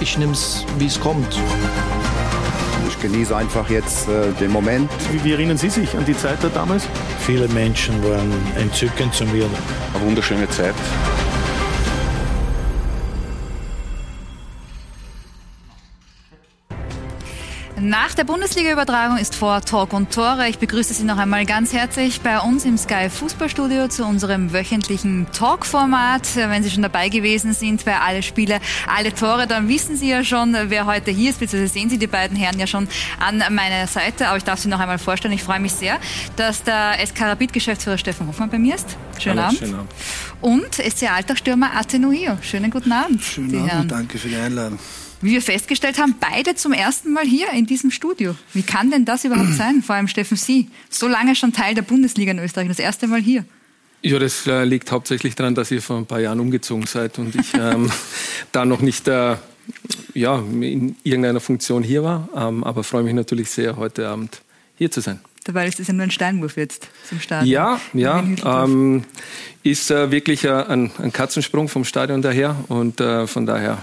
Ich nehme es, wie es kommt. Ich genieße einfach jetzt äh, den Moment. Wie, wie, erinnern Sie sich an die Zeit da damals? Viele Menschen waren entzückend zu mir. Eine wunderschöne Zeit. Nach der Bundesliga-Übertragung ist vor Talk und Tore. Ich begrüße Sie noch einmal ganz herzlich bei uns im Sky Fußballstudio zu unserem wöchentlichen Talk-Format. Wenn Sie schon dabei gewesen sind bei alle Spiele, alle Tore, dann wissen Sie ja schon, wer heute hier ist, beziehungsweise sehen Sie die beiden Herren ja schon an meiner Seite. Aber ich darf Sie noch einmal vorstellen. Ich freue mich sehr, dass der SK Rapid-Geschäftsführer Steffen Hoffmann bei mir ist. Schönen Hallo, Abend. Schönen Abend. Und SC Alltagsstürmer Atenuio. Schönen guten Abend. Schönen Abend, danke für die Einladung wie wir festgestellt haben, beide zum ersten Mal hier in diesem Studio. Wie kann denn das überhaupt sein? Vor allem Steffen Sie, so lange schon Teil der Bundesliga in Österreich, das erste Mal hier. Ja, das äh, liegt hauptsächlich daran, dass ihr vor ein paar Jahren umgezogen seid und ich ähm, da noch nicht äh, ja, in irgendeiner Funktion hier war. Ähm, aber freue mich natürlich sehr, heute Abend hier zu sein. Dabei ist es ja nur ein Steinwurf jetzt zum Stadion. Ja, ja. Ähm, ist äh, wirklich äh, ein, ein, Katzensprung vom Stadion daher und äh, von daher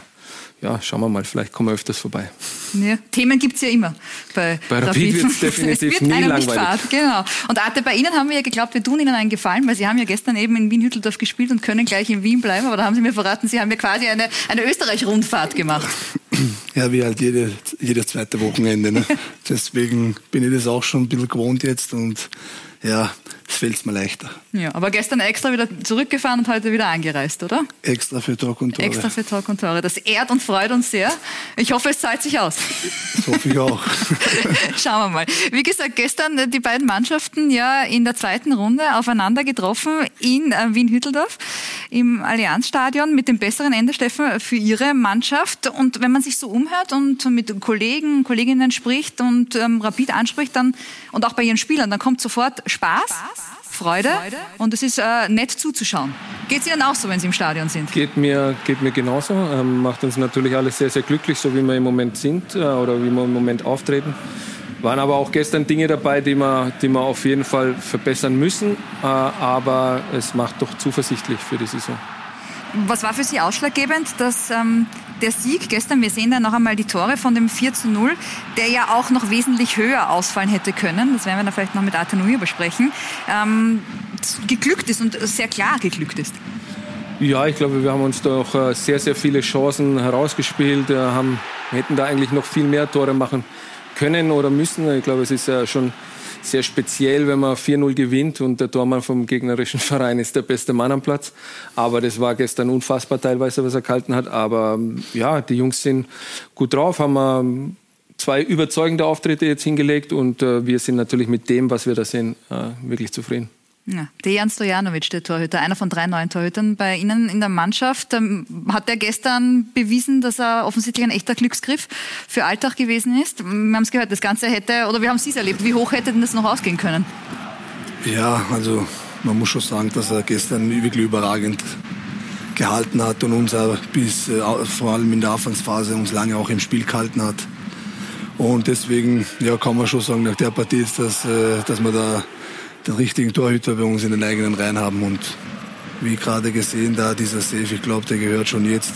ja, schauen wir mal, vielleicht kommen wir öfters vorbei. Ja, Themen gibt es ja immer bei, bei Rapid. wird es definitiv wird nie langweilig. Fad, genau. Und Arte, bei Ihnen haben wir ja geglaubt, wir tun Ihnen einen Gefallen, weil Sie haben ja gestern eben in Wien-Hütteldorf gespielt und können gleich in Wien bleiben, aber da haben Sie mir verraten, Sie haben ja quasi eine, eine Österreich-Rundfahrt gemacht. Ja, wie halt jede, jedes zweite Wochenende. Ne? Deswegen bin ich das auch schon ein bisschen gewohnt jetzt und ja, es fällt mir leichter. Ja, aber gestern extra wieder zurückgefahren und heute wieder angereist, oder? Extra für Talk und Tore. Extra für Talk und Tore. Das ehrt und freut uns sehr. Ich hoffe, es zahlt sich aus. Das hoffe ich auch. Schauen wir mal. Wie gesagt, gestern äh, die beiden Mannschaften ja in der zweiten Runde aufeinander getroffen in äh, Wien-Hütteldorf im Allianzstadion mit dem besseren Ende, Steffen, für ihre Mannschaft. Und wenn man sich so umhört und mit Kollegen, Kolleginnen spricht und ähm, Rapid anspricht dann und auch bei ihren Spielern, dann kommt sofort Spaß. Spaß Freude, Freude. und es ist äh, nett zuzuschauen. Geht es Ihnen auch so, wenn Sie im Stadion sind? Geht mir, geht mir genauso. Ähm, macht uns natürlich alle sehr, sehr glücklich, so wie wir im Moment sind äh, oder wie wir im Moment auftreten. Waren aber auch gestern Dinge dabei, die wir, die wir auf jeden Fall verbessern müssen. Äh, aber es macht doch zuversichtlich für die Saison. Was war für Sie ausschlaggebend, dass ähm, der Sieg gestern, wir sehen da noch einmal die Tore von dem 4 zu 0, der ja auch noch wesentlich höher ausfallen hätte können, das werden wir dann vielleicht noch mit Atenuia besprechen, ähm, geglückt ist und sehr klar geglückt ist? Ja, ich glaube, wir haben uns da auch äh, sehr, sehr viele Chancen herausgespielt, äh, haben, hätten da eigentlich noch viel mehr Tore machen können oder müssen. Ich glaube, es ist ja schon sehr speziell, wenn man 4-0 gewinnt und der Tormann vom gegnerischen Verein ist der beste Mann am Platz. Aber das war gestern unfassbar teilweise, was er gehalten hat. Aber ja, die Jungs sind gut drauf, haben ähm, zwei überzeugende Auftritte jetzt hingelegt und äh, wir sind natürlich mit dem, was wir da sehen, äh, wirklich zufrieden. Ja, Dejan Stojanovic, der Torhüter, einer von drei neuen Torhütern bei Ihnen in der Mannschaft, ähm, hat er gestern bewiesen, dass er offensichtlich ein echter Glücksgriff für Alltag gewesen ist. Wir haben es gehört, das Ganze hätte, oder wir haben es erlebt, wie hoch hätte denn das noch ausgehen können? Ja, also man muss schon sagen, dass er gestern wirklich überragend gehalten hat und uns bis, äh, vor allem in der Anfangsphase, uns lange auch im Spiel gehalten hat. Und deswegen ja, kann man schon sagen, nach der Partie ist das, äh, dass man da den richtigen Torhüter bei uns in den eigenen Reihen haben. Und wie gerade gesehen, da dieser Save, ich glaube, der gehört schon jetzt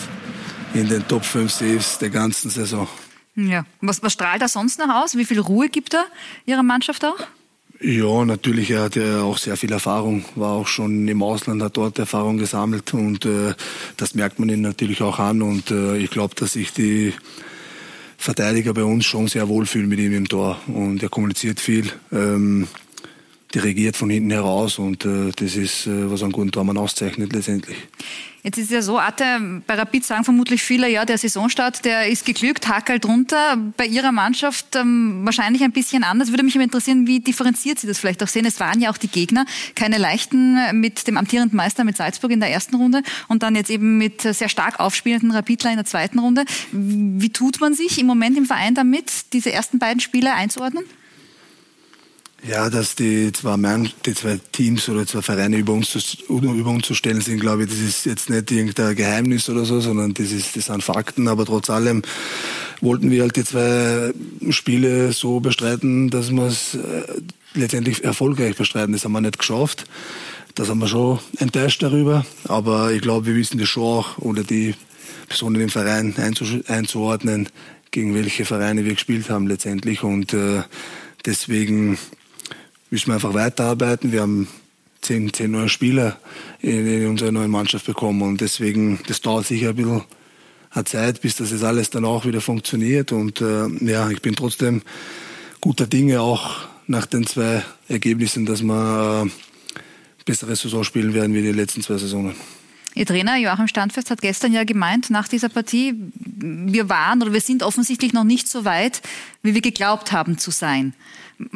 in den Top 5 Saves der ganzen Saison. Ja. Was, was strahlt er sonst noch aus? Wie viel Ruhe gibt er Ihrer Mannschaft auch? Ja, natürlich, er hat ja auch sehr viel Erfahrung, war auch schon im Ausland, hat dort Erfahrung gesammelt und äh, das merkt man ihn natürlich auch an und äh, ich glaube, dass sich die Verteidiger bei uns schon sehr wohlfühlen mit ihm im Tor und er kommuniziert viel. Ähm, dirigiert von hinten heraus und äh, das ist, äh, was einen guten Tormann auszeichnet letztendlich. Jetzt ist es ja so, Atte, bei Rapid sagen vermutlich viele, ja, der Saisonstart, der ist geglückt, hackelt drunter. Bei Ihrer Mannschaft ähm, wahrscheinlich ein bisschen anders. Würde mich aber interessieren, wie differenziert Sie das vielleicht auch sehen? Es waren ja auch die Gegner, keine leichten mit dem amtierenden Meister mit Salzburg in der ersten Runde und dann jetzt eben mit sehr stark aufspielenden Rapidler in der zweiten Runde. Wie tut man sich im Moment im Verein damit, diese ersten beiden Spiele einzuordnen? Ja, dass die zwei, Mann, die zwei Teams oder zwei Vereine über uns, zu, über uns zu stellen sind, glaube ich, das ist jetzt nicht irgendein Geheimnis oder so, sondern das, ist, das sind Fakten. Aber trotz allem wollten wir halt die zwei Spiele so bestreiten, dass wir es äh, letztendlich erfolgreich bestreiten. Das haben wir nicht geschafft. Das haben wir schon enttäuscht darüber. Aber ich glaube, wir wissen das schon auch, oder die Personen im Verein einzuordnen, gegen welche Vereine wir gespielt haben letztendlich. Und äh, deswegen müssen wir einfach weiterarbeiten. Wir haben zehn, zehn neue Spieler in, in unserer neuen Mannschaft bekommen und deswegen, das dauert sicher ein bisschen eine Zeit, bis das jetzt alles dann auch wieder funktioniert und äh, ja, ich bin trotzdem guter Dinge auch nach den zwei Ergebnissen, dass wir äh, bessere Saison spielen werden wie die letzten zwei Saisonen. Ihr Trainer Joachim Standfest hat gestern ja gemeint, nach dieser Partie, wir waren oder wir sind offensichtlich noch nicht so weit, wie wir geglaubt haben zu sein.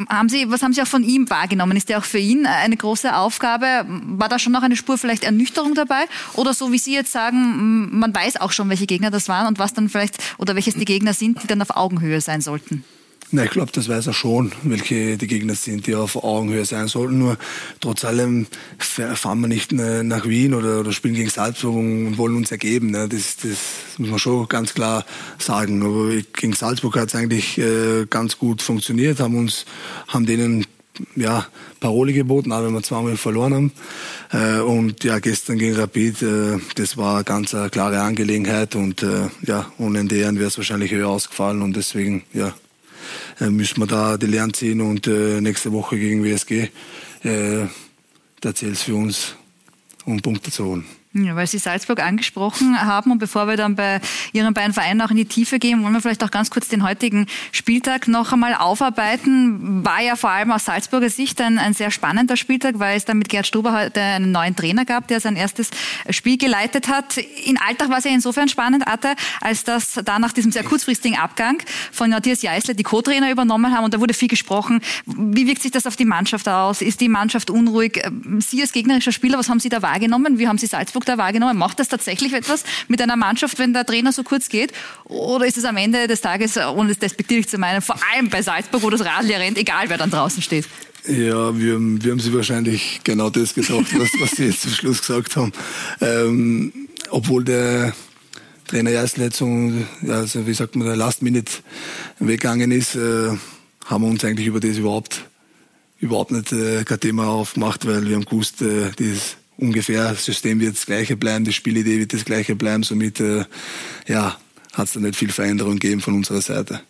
Haben Sie, was haben Sie auch von ihm wahrgenommen? Ist der auch für ihn eine große Aufgabe? War da schon noch eine Spur vielleicht Ernüchterung dabei? Oder so wie Sie jetzt sagen, man weiß auch schon, welche Gegner das waren und was dann vielleicht, oder welches die Gegner sind, die dann auf Augenhöhe sein sollten? Na, ich glaube, das weiß er schon, welche die Gegner sind, die auf Augenhöhe sein sollten. Nur trotz allem fahren wir nicht nach Wien oder, oder spielen gegen Salzburg und wollen uns ergeben. Ne? Das, das muss man schon ganz klar sagen. Aber gegen Salzburg hat es eigentlich äh, ganz gut funktioniert, haben uns, haben denen ja, Parole geboten, auch wenn wir zweimal verloren haben. Äh, und ja, gestern gegen Rapid, äh, das war ganz eine klare Angelegenheit und äh, ja, ohne deren wäre es wahrscheinlich höher ausgefallen und deswegen, ja, müssen wir da die Lehren ziehen und äh, nächste Woche gegen WSG, äh, da zählt es für uns, um Punkte zu holen. Ja, weil Sie Salzburg angesprochen haben und bevor wir dann bei Ihren beiden Vereinen auch in die Tiefe gehen, wollen wir vielleicht auch ganz kurz den heutigen Spieltag noch einmal aufarbeiten. War ja vor allem aus Salzburger Sicht ein, ein sehr spannender Spieltag, weil es dann mit Gerd Struber heute einen neuen Trainer gab, der sein erstes Spiel geleitet hat. In Alltag war es ja insofern spannend, Atte, als dass da nach diesem sehr kurzfristigen Abgang von Matthias Jeißle die Co-Trainer übernommen haben und da wurde viel gesprochen. Wie wirkt sich das auf die Mannschaft aus? Ist die Mannschaft unruhig? Sie als gegnerischer Spieler, was haben Sie da wahrgenommen? Wie haben Sie Salzburg Eindruck da wahrgenommen? Macht das tatsächlich etwas mit einer Mannschaft, wenn der Trainer so kurz geht? Oder ist es am Ende des Tages, ohne es despektierlich zu meinen, vor allem bei Salzburg, wo das Radl ja rennt, egal wer dann draußen steht? Ja, wir, wir haben sie wahrscheinlich genau das gedacht, was, was Sie jetzt zum Schluss gesagt haben. Ähm, obwohl der Trainer erst Letzung, also wie sagt man, der Last Minute weggegangen ist, äh, haben wir uns eigentlich über das überhaupt überhaupt nicht äh, kein Thema aufgemacht, weil wir haben gewusst, äh, dieses ungefähr das System wird das gleiche bleiben, die Spielidee wird das gleiche bleiben. Somit äh, ja, hat es da nicht viel Veränderung gegeben von unserer Seite.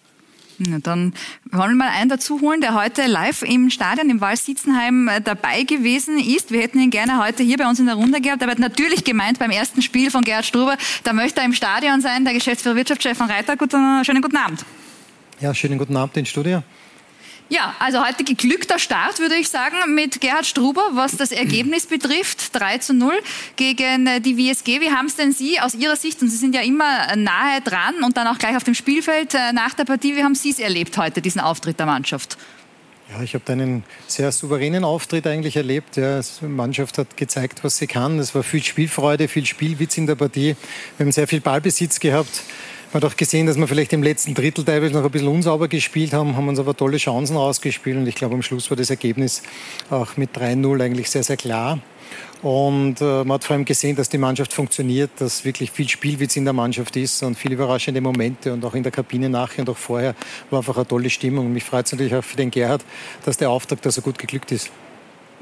Na, dann wollen wir mal einen dazu holen, der heute live im Stadion im Wals Sitzenheim äh, dabei gewesen ist. Wir hätten ihn gerne heute hier bei uns in der Runde gehabt. Er wird natürlich gemeint beim ersten Spiel von Gerhard Struber. Da möchte er im Stadion sein, der Geschäftsführer Wirtschaftschef von Reiter. Guten, schönen guten Abend. Ja, schönen guten Abend ins Studio. Ja, also heute geglückter Start, würde ich sagen, mit Gerhard Struber, was das Ergebnis betrifft. 3 zu 0 gegen äh, die WSG. Wie haben es denn Sie aus Ihrer Sicht, und Sie sind ja immer nahe dran und dann auch gleich auf dem Spielfeld äh, nach der Partie, wie haben Sie es erlebt heute, diesen Auftritt der Mannschaft? Ja, ich habe einen sehr souveränen Auftritt eigentlich erlebt. Ja, die Mannschaft hat gezeigt, was sie kann. Es war viel Spielfreude, viel Spielwitz in der Partie. Wir haben sehr viel Ballbesitz gehabt. Man hat auch gesehen, dass wir vielleicht im letzten Drittel teilweise noch ein bisschen unsauber gespielt haben, haben uns aber tolle Chancen rausgespielt und ich glaube, am Schluss war das Ergebnis auch mit 3-0 eigentlich sehr, sehr klar. Und äh, man hat vor allem gesehen, dass die Mannschaft funktioniert, dass wirklich viel Spielwitz in der Mannschaft ist und viele überraschende Momente und auch in der Kabine nachher und auch vorher war einfach eine tolle Stimmung. Und mich freut es natürlich auch für den Gerhard, dass der Auftrag da so gut geglückt ist.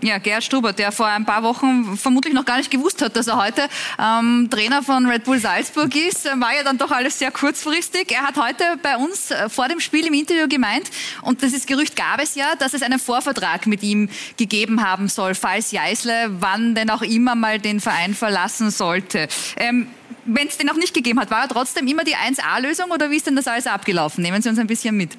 Ja, Gerhard Struber, der vor ein paar Wochen vermutlich noch gar nicht gewusst hat, dass er heute ähm, Trainer von Red Bull Salzburg ist, war ja dann doch alles sehr kurzfristig. Er hat heute bei uns äh, vor dem Spiel im Interview gemeint, und das ist Gerücht gab es ja, dass es einen Vorvertrag mit ihm gegeben haben soll, falls Jeißle wann denn auch immer mal den Verein verlassen sollte. Ähm, wenn es den auch nicht gegeben hat, war er trotzdem immer die 1A-Lösung oder wie ist denn das alles abgelaufen? Nehmen Sie uns ein bisschen mit.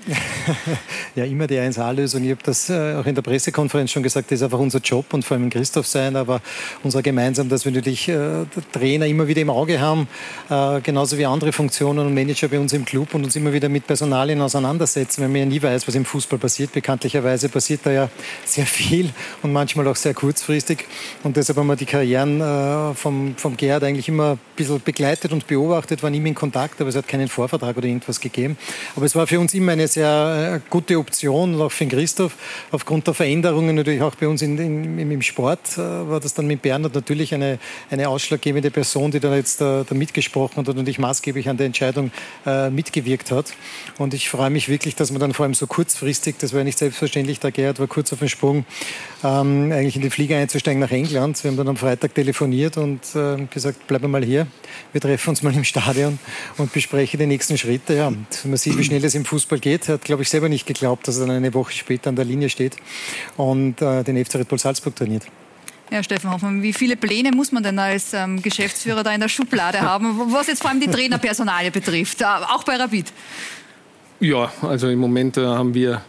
ja, immer die 1A-Lösung. Ich habe das äh, auch in der Pressekonferenz schon gesagt, das ist einfach unser Job und vor allem Christoph sein, aber unser gemeinsam, dass wir natürlich äh, Trainer immer wieder im Auge haben, äh, genauso wie andere Funktionen und Manager bei uns im Club und uns immer wieder mit Personalien auseinandersetzen, weil man ja nie weiß, was im Fußball passiert. Bekanntlicherweise passiert da ja sehr viel und manchmal auch sehr kurzfristig und deshalb haben wir die Karrieren äh, vom, vom Gerhard eigentlich immer ein bisschen begleitet und beobachtet, waren immer in Kontakt, aber es hat keinen Vorvertrag oder irgendwas gegeben. Aber es war für uns immer eine sehr äh, gute Option und auch für den Christoph. Aufgrund der Veränderungen natürlich auch bei uns in, in, im Sport äh, war das dann mit Bernhard natürlich eine, eine ausschlaggebende Person, die da jetzt da, da mitgesprochen hat und natürlich maßgeblich an der Entscheidung äh, mitgewirkt hat. Und ich freue mich wirklich, dass man dann vor allem so kurzfristig, das war ja nicht selbstverständlich, der Gerhard war kurz auf den Sprung, ähm, eigentlich in den Flieger einzusteigen nach England. Wir haben dann am Freitag telefoniert und äh, gesagt, bleib mal hier. Wir treffen uns mal im Stadion und besprechen die nächsten Schritte. Ja, und man sieht, wie schnell es im Fußball geht. Er hat, glaube ich, selber nicht geglaubt, dass er dann eine Woche später an der Linie steht und äh, den FC Red Bull Salzburg trainiert. Ja, Steffen Hoffmann, wie viele Pläne muss man denn als ähm, Geschäftsführer da in der Schublade haben, was jetzt vor allem die Trainerpersonalie betrifft, äh, auch bei Rapid? Ja, also im Moment äh, haben wir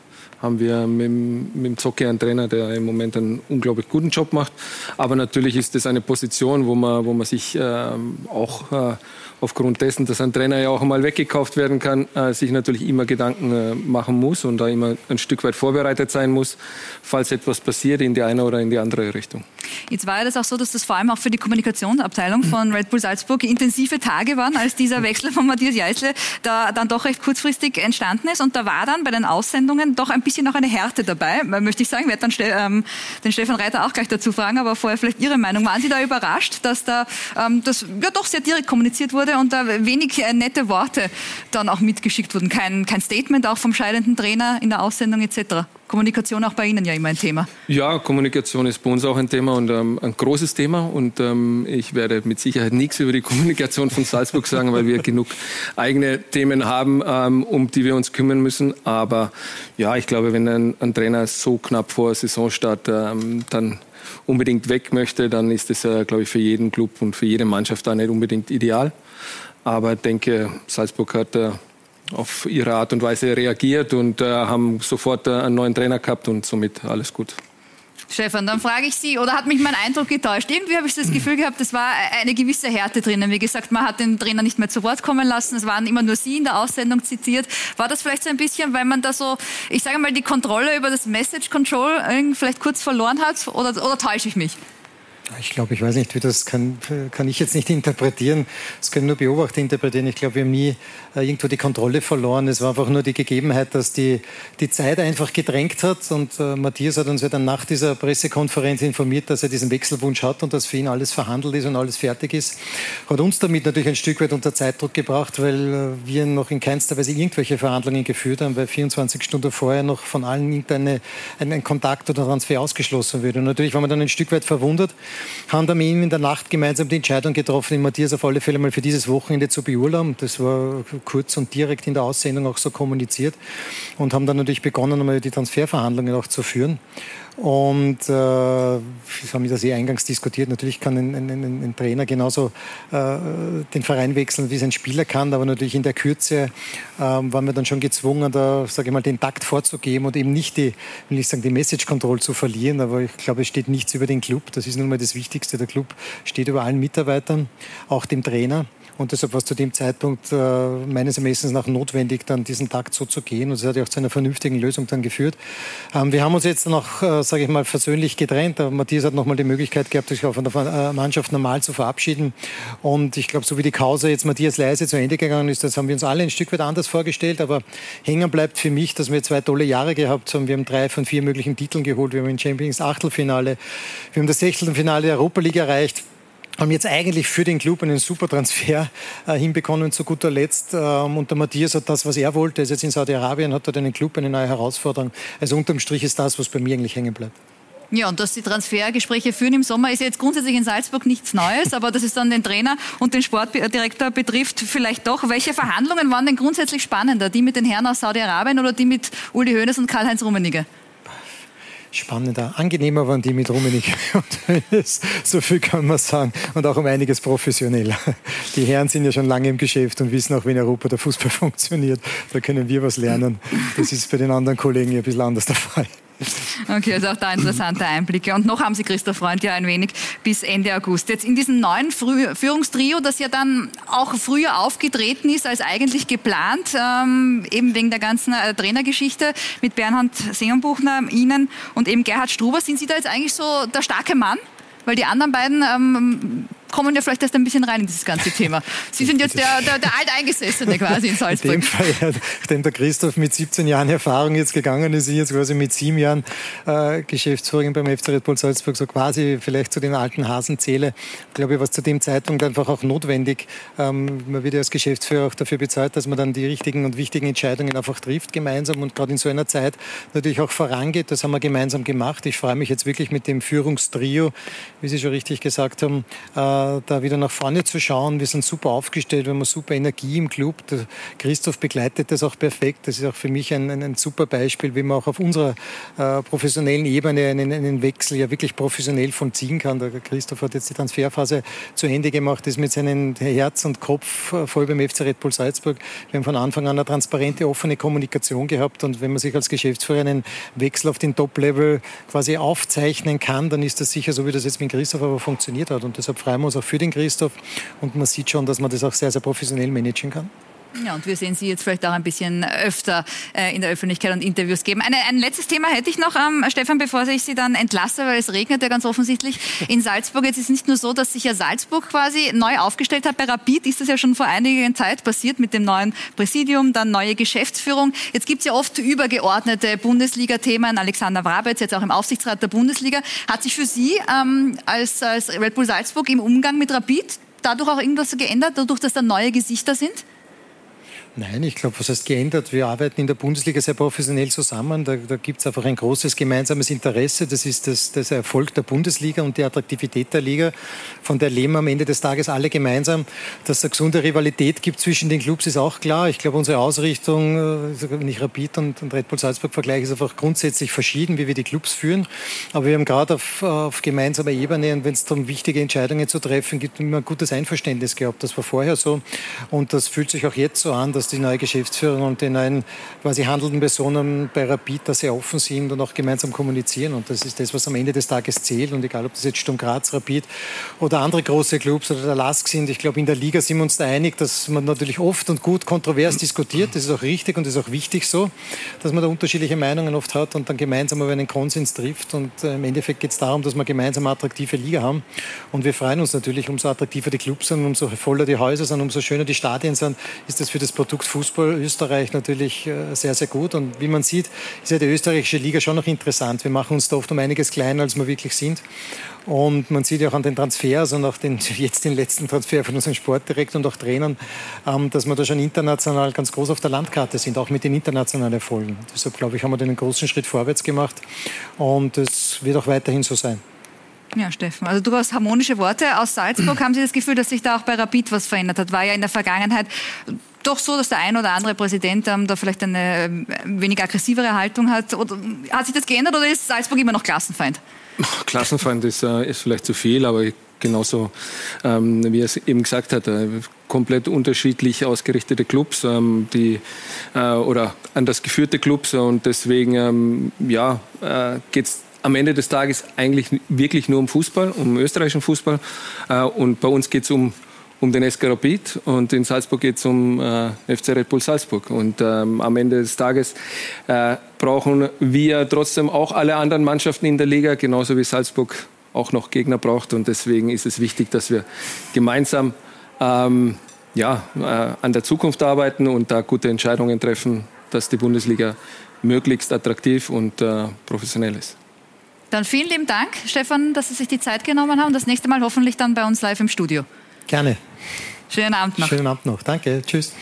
haben wir mit, mit dem Zocke einen Trainer, der im Moment einen unglaublich guten Job macht. Aber natürlich ist das eine Position, wo man, wo man sich äh, auch äh, aufgrund dessen, dass ein Trainer ja auch einmal weggekauft werden kann, äh, sich natürlich immer Gedanken äh, machen muss und da immer ein Stück weit vorbereitet sein muss, falls etwas passiert in die eine oder in die andere Richtung. Jetzt war ja das auch so, dass das vor allem auch für die Kommunikationsabteilung von Red Bull Salzburg intensive Tage waren, als dieser Wechsel von Matthias Jeißle da dann doch recht kurzfristig entstanden ist. Und da war dann bei den Aussendungen doch ein bisschen noch eine Härte dabei, möchte ich sagen. Ich werde dann Ste ähm, den Stefan Reiter auch gleich dazu fragen, aber vorher vielleicht Ihre Meinung. Waren Sie da überrascht, dass da ähm, das ja doch sehr direkt kommuniziert wurde und da wenig äh, nette Worte dann auch mitgeschickt wurden? Kein, kein Statement auch vom scheidenden Trainer in der Aussendung etc.? Kommunikation auch bei Ihnen ja immer ein Thema. Ja, Kommunikation ist bei uns auch ein Thema und ähm, ein großes Thema. Und ähm, ich werde mit Sicherheit nichts über die Kommunikation von Salzburg sagen, weil wir genug eigene Themen haben, ähm, um die wir uns kümmern müssen. Aber ja, ich glaube, wenn ein, ein Trainer so knapp vor Saisonstart ähm, dann unbedingt weg möchte, dann ist das, äh, glaube ich, für jeden Club und für jede Mannschaft da nicht unbedingt ideal. Aber ich denke, Salzburg hat äh, auf ihre Art und Weise reagiert und äh, haben sofort äh, einen neuen Trainer gehabt und somit alles gut. Stefan, dann frage ich Sie, oder hat mich mein Eindruck getäuscht? Irgendwie habe ich das Gefühl gehabt, es war eine gewisse Härte drinnen. Wie gesagt, man hat den Trainer nicht mehr zu Wort kommen lassen. Es waren immer nur Sie in der Aussendung zitiert. War das vielleicht so ein bisschen, weil man da so, ich sage mal, die Kontrolle über das Message Control vielleicht kurz verloren hat? Oder, oder täusche ich mich? Ich glaube, ich weiß nicht, wie das kann, kann ich jetzt nicht interpretieren. Das können nur Beobachter interpretieren. Ich glaube, wir haben nie äh, irgendwo die Kontrolle verloren. Es war einfach nur die Gegebenheit, dass die, die Zeit einfach gedrängt hat. Und äh, Matthias hat uns ja dann nach dieser Pressekonferenz informiert, dass er diesen Wechselwunsch hat und dass für ihn alles verhandelt ist und alles fertig ist. Hat uns damit natürlich ein Stück weit unter Zeitdruck gebracht, weil äh, wir noch in keinster Weise irgendwelche Verhandlungen geführt haben, weil 24 Stunden vorher noch von allen irgendein ein Kontakt oder Transfer ausgeschlossen wird. Und natürlich waren wir dann ein Stück weit verwundert haben dann mit ihm in der Nacht gemeinsam die Entscheidung getroffen, den Matthias auf alle Fälle mal für dieses Wochenende zu beurlauben. Das war kurz und direkt in der Aussendung auch so kommuniziert und haben dann natürlich begonnen, einmal die Transferverhandlungen auch zu führen. Und äh, wir haben das eh eingangs diskutiert. Natürlich kann ein, ein, ein Trainer genauso äh, den Verein wechseln, wie es ein Spieler kann. Aber natürlich in der Kürze äh, waren wir dann schon gezwungen, da sage ich mal den Takt vorzugeben und eben nicht die, will ich sagen, die Message Control zu verlieren. Aber ich glaube, es steht nichts über den Club. Das ist nun mal das Wichtigste. Der Club steht über allen Mitarbeitern, auch dem Trainer. Und deshalb war es zu dem Zeitpunkt äh, meines Ermessens nach notwendig, dann diesen Takt so zu gehen. Und es hat ja auch zu einer vernünftigen Lösung dann geführt. Ähm, wir haben uns jetzt noch, äh, sage ich mal, versöhnlich getrennt. Aber Matthias hat nochmal die Möglichkeit gehabt, sich auch von der äh, Mannschaft normal zu verabschieden. Und ich glaube, so wie die Kause jetzt Matthias Leise zu Ende gegangen ist, das haben wir uns alle ein Stück weit anders vorgestellt. Aber hängen bleibt für mich, dass wir zwei tolle Jahre gehabt haben. Wir haben drei von vier möglichen Titeln geholt. Wir haben ein Champions Achtelfinale. Wir haben das Sechtelfinale der Europa League erreicht haben jetzt eigentlich für den Club einen super Transfer äh, hinbekommen zu guter Letzt. Ähm, und der Matthias hat das, was er wollte. Er ist jetzt in Saudi-Arabien, hat dort einen Club, eine neue Herausforderung. Also unterm Strich ist das, was bei mir eigentlich hängen bleibt. Ja, und dass die Transfergespräche führen im Sommer, ist ja jetzt grundsätzlich in Salzburg nichts Neues, aber dass es dann den Trainer und den Sportdirektor betrifft, vielleicht doch. Welche Verhandlungen waren denn grundsätzlich spannender? Die mit den Herren aus Saudi-Arabien oder die mit Uli Hoeneß und Karl-Heinz Rummenigge? Spannender, angenehmer waren die mit Rummenigge. So viel kann man sagen. Und auch um einiges professioneller. Die Herren sind ja schon lange im Geschäft und wissen auch, wie in Europa der Fußball funktioniert. Da können wir was lernen. Das ist bei den anderen Kollegen ja ein bisschen anders der Fall. Okay, also auch da interessante Einblicke. Und noch haben Sie Christoph Freund ja ein wenig bis Ende August. Jetzt in diesem neuen Früh Führungstrio, das ja dann auch früher aufgetreten ist als eigentlich geplant, ähm, eben wegen der ganzen äh, Trainergeschichte mit Bernhard Seelenbuchner, Ihnen und eben Gerhard Struber. Sind Sie da jetzt eigentlich so der starke Mann? Weil die anderen beiden ähm, kommen ja vielleicht erst ein bisschen rein in dieses ganze Thema. Sie sind jetzt der, der, der Alteingesessene quasi in Salzburg. In dem Fall, nachdem der Christoph mit 17 Jahren Erfahrung jetzt gegangen ist, ich jetzt quasi mit sieben Jahren äh, Geschäftsführerin beim FC Red Bull Salzburg so quasi vielleicht zu den alten Hasen zähle, glaube ich, was zu dem Zeitpunkt einfach auch notwendig. Ähm, man wird ja als Geschäftsführer auch dafür bezahlt, dass man dann die richtigen und wichtigen Entscheidungen einfach trifft gemeinsam und gerade in so einer Zeit natürlich auch vorangeht. Das haben wir gemeinsam gemacht. Ich freue mich jetzt wirklich mit dem Führungstrio, wie Sie schon richtig gesagt haben, äh, da wieder nach vorne zu schauen. Wir sind super aufgestellt, wir haben super Energie im Club. Der Christoph begleitet das auch perfekt. Das ist auch für mich ein, ein, ein super Beispiel, wie man auch auf unserer äh, professionellen Ebene einen, einen, Wechsel ja wirklich professionell vollziehen kann. Der Christoph hat jetzt die Transferphase zu Ende gemacht, ist mit seinem Herz und Kopf äh, voll beim FC Red Bull Salzburg. Wir haben von Anfang an eine transparente, offene Kommunikation gehabt und wenn man sich als Geschäftsführer einen Wechsel auf den Top-Level quasi aufzeichnen kann, dann ist das sicher so, wie das jetzt mit Christoph aber funktioniert hat. Und deshalb freuen wir uns auch für den Christoph. Und man sieht schon, dass man das auch sehr, sehr professionell managen kann. Ja, und wir sehen Sie jetzt vielleicht auch ein bisschen öfter äh, in der Öffentlichkeit und Interviews geben. Eine, ein letztes Thema hätte ich noch, ähm, Stefan, bevor ich Sie dann entlasse, weil es regnet ja ganz offensichtlich in Salzburg. Jetzt ist es nicht nur so, dass sich ja Salzburg quasi neu aufgestellt hat. Bei Rapid ist das ja schon vor einiger Zeit passiert mit dem neuen Präsidium, dann neue Geschäftsführung. Jetzt gibt es ja oft übergeordnete Bundesliga-Themen. Alexander Wrabetz, jetzt auch im Aufsichtsrat der Bundesliga. Hat sich für Sie ähm, als, als Red Bull Salzburg im Umgang mit Rapid dadurch auch irgendwas geändert, dadurch, dass da neue Gesichter sind? Nein, ich glaube, was heißt geändert? Wir arbeiten in der Bundesliga sehr professionell zusammen. Da, da gibt es einfach ein großes gemeinsames Interesse. Das ist das, das, Erfolg der Bundesliga und die Attraktivität der Liga. Von der leben am Ende des Tages alle gemeinsam. Dass es eine gesunde Rivalität gibt zwischen den Clubs ist auch klar. Ich glaube, unsere Ausrichtung, äh, wenn ich Rapid und, und Red Bull Salzburg vergleiche, ist einfach grundsätzlich verschieden, wie wir die Clubs führen. Aber wir haben gerade auf, auf gemeinsamer Ebene wenn es darum wichtige Entscheidungen zu treffen gibt, immer ein gutes Einverständnis gehabt. Das war vorher so und das fühlt sich auch jetzt so an, dass dass die neue Geschäftsführung und die neuen quasi handelnden Personen bei Rapid da sehr offen sind und auch gemeinsam kommunizieren. Und das ist das, was am Ende des Tages zählt. Und egal, ob das jetzt Sturm Graz, Rapid oder andere große Clubs oder der LASK sind, ich glaube, in der Liga sind wir uns da einig, dass man natürlich oft und gut kontrovers diskutiert. Das ist auch richtig und das ist auch wichtig so, dass man da unterschiedliche Meinungen oft hat und dann gemeinsam aber einen Konsens trifft. Und äh, im Endeffekt geht es darum, dass wir gemeinsam eine attraktive Liga haben. Und wir freuen uns natürlich, umso attraktiver die Clubs sind, umso voller die Häuser sind, umso schöner die Stadien sind, ist das für das Produkt Produkt Fußball Österreich natürlich äh, sehr, sehr gut. Und wie man sieht, ist ja die österreichische Liga schon noch interessant. Wir machen uns da oft um einiges kleiner, als wir wirklich sind. Und man sieht ja auch an den Transfers und auch den, jetzt den letzten Transfer von unserem Sportdirektor und auch Trainern, ähm, dass wir da schon international ganz groß auf der Landkarte sind, auch mit den internationalen Erfolgen. Deshalb, glaube ich, haben wir den großen Schritt vorwärts gemacht und es wird auch weiterhin so sein. Ja, Steffen, also du hast harmonische Worte. Aus Salzburg haben Sie das Gefühl, dass sich da auch bei Rapid was verändert hat? War ja in der Vergangenheit doch so, dass der ein oder andere Präsident ähm, da vielleicht eine ähm, wenig aggressivere Haltung hat? Oder, hat sich das geändert oder ist Salzburg immer noch Klassenfeind? Klassenfeind ist, äh, ist vielleicht zu viel, aber genauso, ähm, wie er es eben gesagt hat, äh, komplett unterschiedlich ausgerichtete Clubs, ähm, die äh, oder anders geführte Clubs und deswegen ähm, ja, äh, geht es am Ende des Tages eigentlich wirklich nur um Fußball, um österreichischen Fußball äh, und bei uns geht es um um den SK Rapid und in Salzburg geht es um äh, FC Red Bull Salzburg. Und ähm, am Ende des Tages äh, brauchen wir trotzdem auch alle anderen Mannschaften in der Liga, genauso wie Salzburg auch noch Gegner braucht. Und deswegen ist es wichtig, dass wir gemeinsam ähm, ja, äh, an der Zukunft arbeiten und da gute Entscheidungen treffen, dass die Bundesliga möglichst attraktiv und äh, professionell ist. Dann vielen lieben Dank, Stefan, dass Sie sich die Zeit genommen haben. Das nächste Mal hoffentlich dann bei uns live im Studio. Gerne. Schönen Abend noch. Schönen Abend noch. Danke. Tschüss.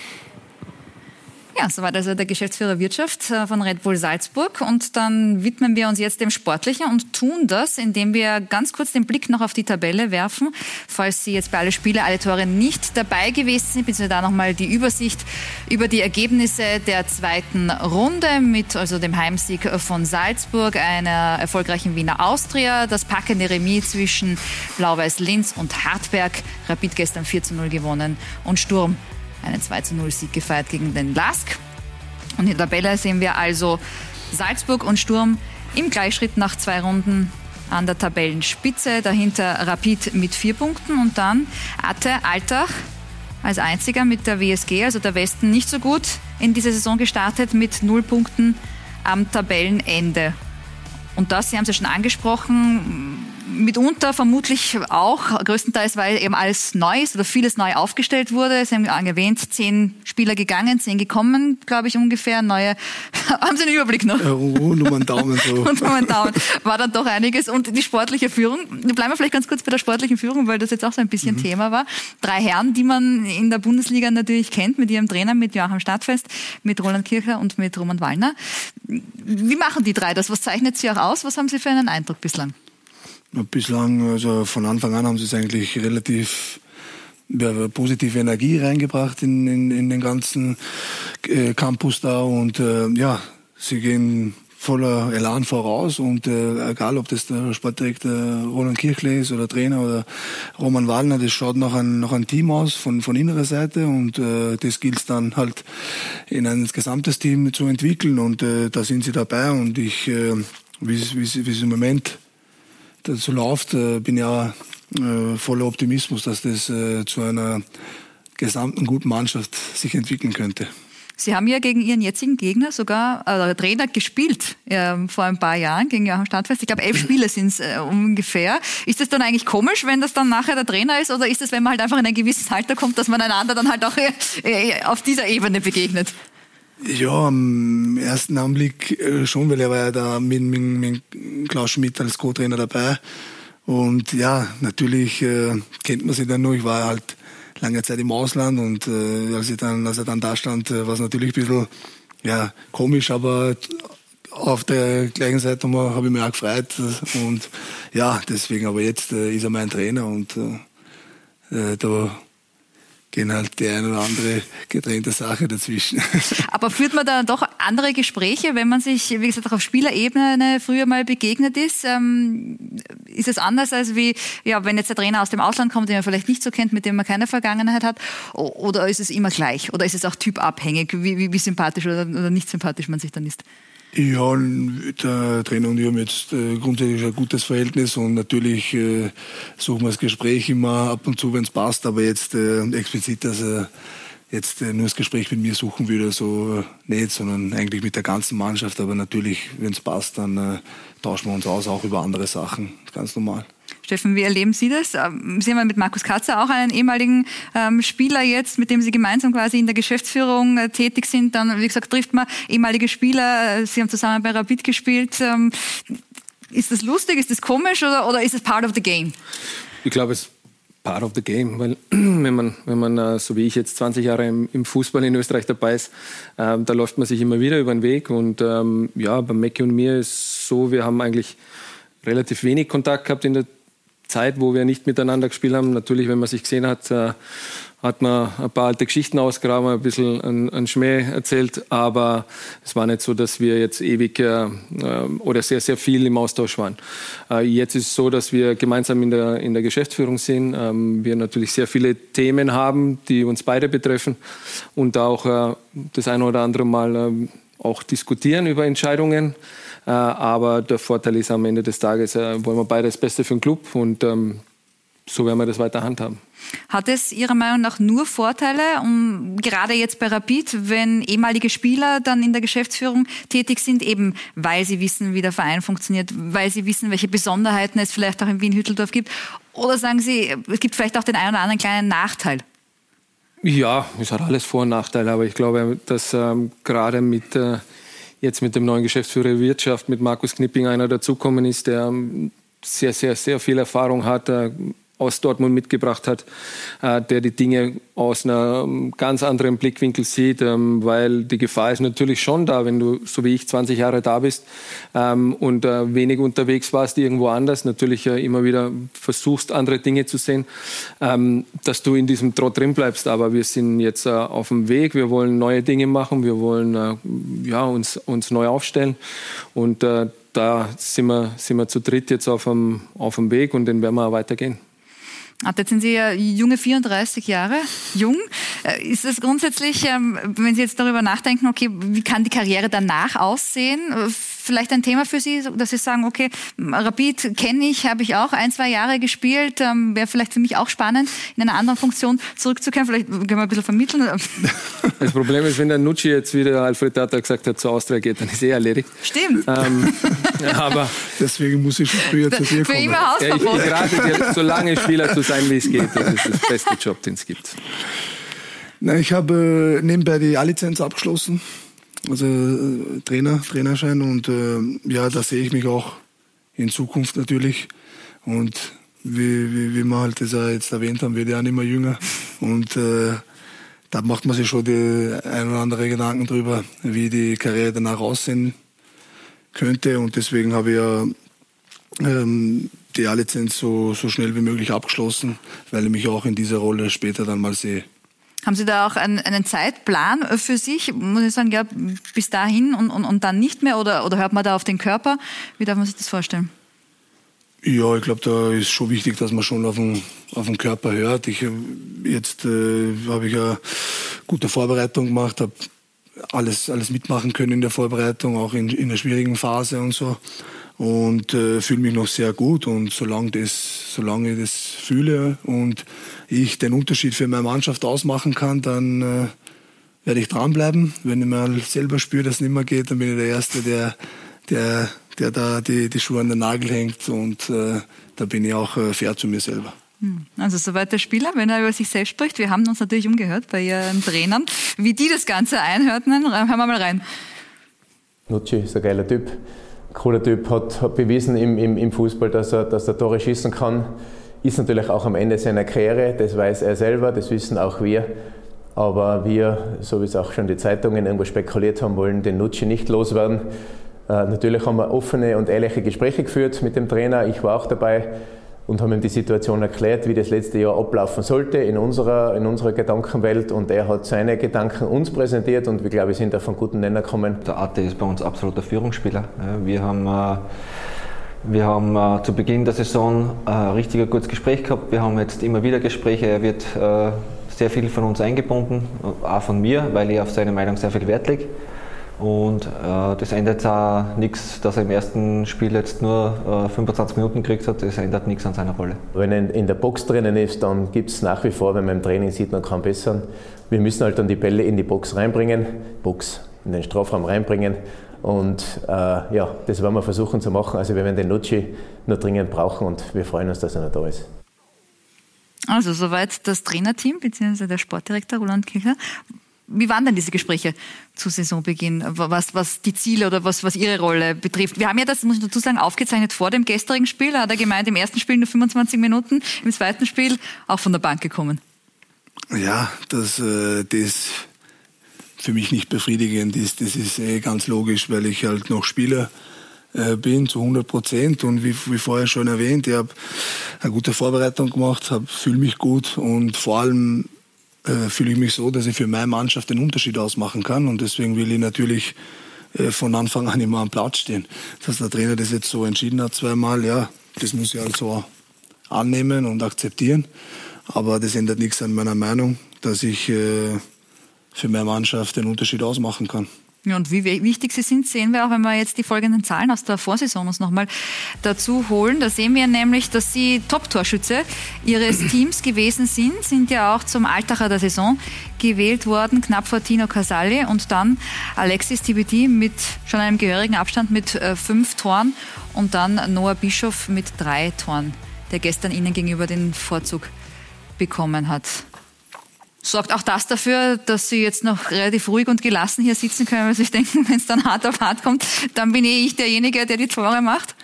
Ja, soweit also der Geschäftsführer Wirtschaft äh, von Red Bull Salzburg. Und dann widmen wir uns jetzt dem Sportlichen und tun das, indem wir ganz kurz den Blick noch auf die Tabelle werfen. Falls Sie jetzt bei alle Spiele, alle Tore nicht dabei gewesen sind, bzw. da nochmal die Übersicht über die Ergebnisse der zweiten Runde mit also dem Heimsieg von Salzburg, einer erfolgreichen Wiener Austria, das packende Remis zwischen Blau-Weiß Linz und Hartberg, Rapid gestern 4 zu 0 gewonnen und Sturm einen 2 zu 0 Sieg gefeiert gegen den Lask. Und in der Tabelle sehen wir also Salzburg und Sturm im Gleichschritt nach zwei Runden an der Tabellenspitze. Dahinter Rapid mit vier Punkten und dann Atte Altach als einziger mit der WSG, also der Westen, nicht so gut in diese Saison gestartet mit null Punkten am Tabellenende. Und das, Sie haben es ja schon angesprochen, mitunter vermutlich auch, größtenteils, weil eben alles neu ist oder vieles neu aufgestellt wurde. Sie haben erwähnt, zehn Spieler gegangen, zehn gekommen, glaube ich ungefähr. Neue, haben Sie einen Überblick noch? Ja, rund um einen Daumen so. rund um einen Daumen. War dann doch einiges. Und die sportliche Führung, bleiben wir vielleicht ganz kurz bei der sportlichen Führung, weil das jetzt auch so ein bisschen mhm. Thema war. Drei Herren, die man in der Bundesliga natürlich kennt, mit ihrem Trainer, mit Joachim Stadtfest, mit Roland Kircher und mit Roman Wallner. Wie machen die drei das? Was zeichnet sie auch aus? Was haben Sie für einen Eindruck bislang? Bislang, also von Anfang an haben sie es eigentlich relativ ja, positive Energie reingebracht in, in, in den ganzen äh, Campus da und äh, ja, sie gehen voller Elan voraus und äh, egal ob das der Sportdirektor Roland Kirchle ist oder Trainer oder Roman Wallner, das schaut nach ein, nach ein Team aus von, von innerer Seite und äh, das gilt dann halt in ein gesamtes Team zu entwickeln und äh, da sind sie dabei und ich, äh, wie es im Moment dazu läuft, äh, bin ja äh, voller Optimismus, dass das äh, zu einer gesamten guten Mannschaft sich entwickeln könnte. Sie haben ja gegen Ihren jetzigen Gegner sogar äh, Trainer gespielt äh, vor ein paar Jahren gegen Joachim Stadtfest. Ich glaube, elf Spiele sind es äh, ungefähr. Ist das dann eigentlich komisch, wenn das dann nachher der Trainer ist, oder ist es, wenn man halt einfach in ein gewisses Alter kommt, dass man einander dann halt auch auf dieser Ebene begegnet? Ja, am ersten Anblick äh, schon, weil er war ja da mit, mit, mit Klaus Schmidt als Co-Trainer dabei. Und ja, natürlich äh, kennt man sich dann noch. Ich war halt lange Zeit im Ausland und äh, als, ich dann, als er dann da stand, äh, war es natürlich ein bisschen ja, komisch, aber auf der gleichen Seite habe ich mich auch gefreut. Und ja, deswegen, aber jetzt äh, ist er mein Trainer und äh, äh da gehen halt die eine oder andere getrennte Sache dazwischen. Aber führt man da doch andere Gespräche, wenn man sich, wie gesagt, auch auf Spielerebene früher mal begegnet ist? Ähm, ist es anders als wie, ja, wenn jetzt der Trainer aus dem Ausland kommt, den man vielleicht nicht so kennt, mit dem man keine Vergangenheit hat? Oder ist es immer gleich? Oder ist es auch typabhängig, wie, wie, wie sympathisch oder, oder nicht sympathisch man sich dann ist? Ja, der Trainer und ich haben jetzt äh, grundsätzlich ein gutes Verhältnis und natürlich äh, suchen wir das Gespräch immer ab und zu, wenn es passt, aber jetzt äh, explizit, dass er jetzt nur das Gespräch mit mir suchen würde, so nicht, sondern eigentlich mit der ganzen Mannschaft. Aber natürlich, wenn es passt, dann tauschen wir uns aus, auch über andere Sachen, ganz normal. Steffen, wie erleben Sie das? Ähm, Sie haben mit Markus Katzer auch einen ehemaligen ähm, Spieler jetzt, mit dem Sie gemeinsam quasi in der Geschäftsführung äh, tätig sind. Dann, wie gesagt, trifft man ehemalige Spieler. Äh, Sie haben zusammen bei Rapid gespielt. Ähm, ist das lustig? Ist das komisch oder, oder ist es part of the game? Ich glaube, es ist part of the game, weil wenn man, wenn man äh, so wie ich jetzt 20 Jahre im, im Fußball in Österreich dabei ist, äh, da läuft man sich immer wieder über den Weg und ähm, ja, bei Mackie und mir ist so, wir haben eigentlich relativ wenig Kontakt gehabt in der Zeit, wo wir nicht miteinander gespielt haben. Natürlich, wenn man sich gesehen hat, äh, hat man ein paar alte Geschichten ausgraben, ein bisschen einen Schmäh erzählt, aber es war nicht so, dass wir jetzt ewig äh, oder sehr, sehr viel im Austausch waren. Äh, jetzt ist es so, dass wir gemeinsam in der, in der Geschäftsführung sind, ähm, wir natürlich sehr viele Themen haben, die uns beide betreffen und auch das eine oder andere Mal ähm, auch diskutieren über Entscheidungen. Äh, aber der Vorteil ist am Ende des Tages, äh, wollen wir beide das Beste für den Club und ähm, so werden wir das weiter handhaben. Hat es Ihrer Meinung nach nur Vorteile, um, gerade jetzt bei Rapid, wenn ehemalige Spieler dann in der Geschäftsführung tätig sind, eben weil sie wissen, wie der Verein funktioniert, weil sie wissen, welche Besonderheiten es vielleicht auch in Wien-Hütteldorf gibt? Oder sagen Sie, es gibt vielleicht auch den einen oder anderen kleinen Nachteil? Ja, es hat alles Vor- und Nachteile, aber ich glaube, dass ähm, gerade mit äh, jetzt mit dem neuen Geschäftsführer Wirtschaft, mit Markus Knipping, einer dazukommen ist, der ähm, sehr, sehr, sehr viel Erfahrung hat, äh, aus Dortmund mitgebracht hat, äh, der die Dinge aus einem ganz anderen Blickwinkel sieht, ähm, weil die Gefahr ist natürlich schon da, wenn du so wie ich 20 Jahre da bist ähm, und äh, wenig unterwegs warst irgendwo anders, natürlich äh, immer wieder versuchst andere Dinge zu sehen, ähm, dass du in diesem Trott drin bleibst. Aber wir sind jetzt auf dem Weg, wir wollen neue Dinge machen, wir wollen ja, uns, uns neu aufstellen und da sind wir, sind wir zu dritt jetzt auf dem, auf dem Weg und den werden wir auch weitergehen. Jetzt sind Sie ja junge 34 Jahre, jung. Äh, ist es grundsätzlich, ähm, wenn Sie jetzt darüber nachdenken, okay, wie kann die Karriere danach aussehen? Äh, vielleicht ein Thema für Sie, dass Sie sagen, okay, Rapid kenne ich, habe ich auch ein, zwei Jahre gespielt, ähm, wäre vielleicht für mich auch spannend, in einer anderen Funktion zurückzukehren. Vielleicht können wir ein bisschen vermitteln. Das Problem ist, wenn der Nucci jetzt wieder Alfred Tata gesagt hat, zur Austria geht, dann ist eh erledigt. Stimmt. Ähm, aber Deswegen muss ich schon früher zu dir kommen. Für immer Hausverbot. Ja, ich rate dir, so lange Spieler zu sein, wie es geht. Das ist das beste Job, den es gibt. Na, ich habe äh, nebenbei die A-Lizenz abgeschlossen also äh, Trainer, Trainerschein und äh, ja, da sehe ich mich auch in Zukunft natürlich. Und wie, wie, wie wir halt das ja jetzt erwähnt haben, wird ja auch nicht mehr jünger. Und äh, da macht man sich schon die ein oder andere Gedanken drüber, wie die Karriere danach aussehen könnte. Und deswegen habe ich ja ähm, die A-Lizenz so, so schnell wie möglich abgeschlossen, weil ich mich auch in dieser Rolle später dann mal sehe. Haben Sie da auch einen, einen, Zeitplan für sich? Muss ich sagen, ja, bis dahin und, und, und dann nicht mehr? Oder, oder hört man da auf den Körper? Wie darf man sich das vorstellen? Ja, ich glaube, da ist schon wichtig, dass man schon auf den, auf den Körper hört. Ich, jetzt äh, habe ich ja gute Vorbereitung gemacht, habe alles, alles mitmachen können in der Vorbereitung, auch in, in der schwierigen Phase und so und äh, fühle mich noch sehr gut und solange das solange ich das fühle und ich den Unterschied für meine Mannschaft ausmachen kann, dann äh, werde ich dranbleiben. Wenn ich mal selber spüre, dass es nicht mehr geht, dann bin ich der Erste, der der der da die, die Schuhe an den Nagel hängt und äh, da bin ich auch äh, fair zu mir selber. Hm. Also soweit der Spieler, wenn er über sich selbst spricht. Wir haben uns natürlich umgehört bei Ihren Trainern, wie die das Ganze einhörten. Hören wir mal rein. Nucci ist ein geiler Typ cooler Typ, hat, hat bewiesen im, im, im, Fußball, dass er, dass er Tore schießen kann. Ist natürlich auch am Ende seiner Karriere, das weiß er selber, das wissen auch wir. Aber wir, so wie es auch schon die Zeitungen irgendwo spekuliert haben, wollen den Nutschi nicht loswerden. Äh, natürlich haben wir offene und ehrliche Gespräche geführt mit dem Trainer. Ich war auch dabei und haben ihm die Situation erklärt, wie das letzte Jahr ablaufen sollte in unserer, in unserer Gedankenwelt. Und er hat seine Gedanken uns präsentiert und wir, glaube ich, sind auf einen guten Nenner gekommen. Der Arte ist bei uns absoluter Führungsspieler. Wir haben, äh, wir haben äh, zu Beginn der Saison ein richtig gutes Gespräch gehabt. Wir haben jetzt immer wieder Gespräche. Er wird äh, sehr viel von uns eingebunden, auch von mir, weil ich auf seine Meinung sehr viel Wert lege. Und äh, das ändert auch nichts, dass er im ersten Spiel jetzt nur äh, 25 Minuten gekriegt hat. Das ändert nichts an seiner Rolle. Wenn er in der Box drinnen ist, dann gibt es nach wie vor, wenn man im Training sieht, man kann bessern. Wir müssen halt dann die Bälle in die Box reinbringen, Box in den Strafraum reinbringen. Und äh, ja, das werden wir versuchen zu machen. Also wir werden den Nucci nur dringend brauchen und wir freuen uns, dass er noch da ist. Also soweit das Trainerteam bzw. der Sportdirektor Roland Kircher. Wie waren denn diese Gespräche zu Saisonbeginn, was, was die Ziele oder was, was Ihre Rolle betrifft? Wir haben ja das, muss ich dazu sagen, aufgezeichnet vor dem gestrigen Spiel. Hat er gemeint, im ersten Spiel nur 25 Minuten, im zweiten Spiel auch von der Bank gekommen. Ja, das, äh, das für mich nicht befriedigend ist. Das ist eh ganz logisch, weil ich halt noch Spieler äh, bin zu 100 Prozent und wie, wie vorher schon erwähnt, ich habe eine gute Vorbereitung gemacht, fühle mich gut und vor allem äh, fühle ich mich so, dass ich für meine Mannschaft den Unterschied ausmachen kann. Und deswegen will ich natürlich äh, von Anfang an immer am Platz stehen. Dass der Trainer das jetzt so entschieden hat zweimal, ja, das muss ich also annehmen und akzeptieren. Aber das ändert nichts an meiner Meinung, dass ich äh, für meine Mannschaft den Unterschied ausmachen kann. Ja, und wie wichtig sie sind, sehen wir auch, wenn wir jetzt die folgenden Zahlen aus der Vorsaison uns nochmal dazu holen. Da sehen wir nämlich, dass sie Top-Torschütze ihres Teams gewesen sind, sind ja auch zum Altacher der Saison gewählt worden, knapp vor Tino Casali und dann Alexis TBD mit schon einem gehörigen Abstand mit äh, fünf Toren und dann Noah Bischoff mit drei Toren, der gestern ihnen gegenüber den Vorzug bekommen hat. Sorgt auch das dafür, dass Sie jetzt noch relativ ruhig und gelassen hier sitzen können, weil Sie sich denken, wenn es dann hart auf hart kommt, dann bin eh ich derjenige, der die Tore macht?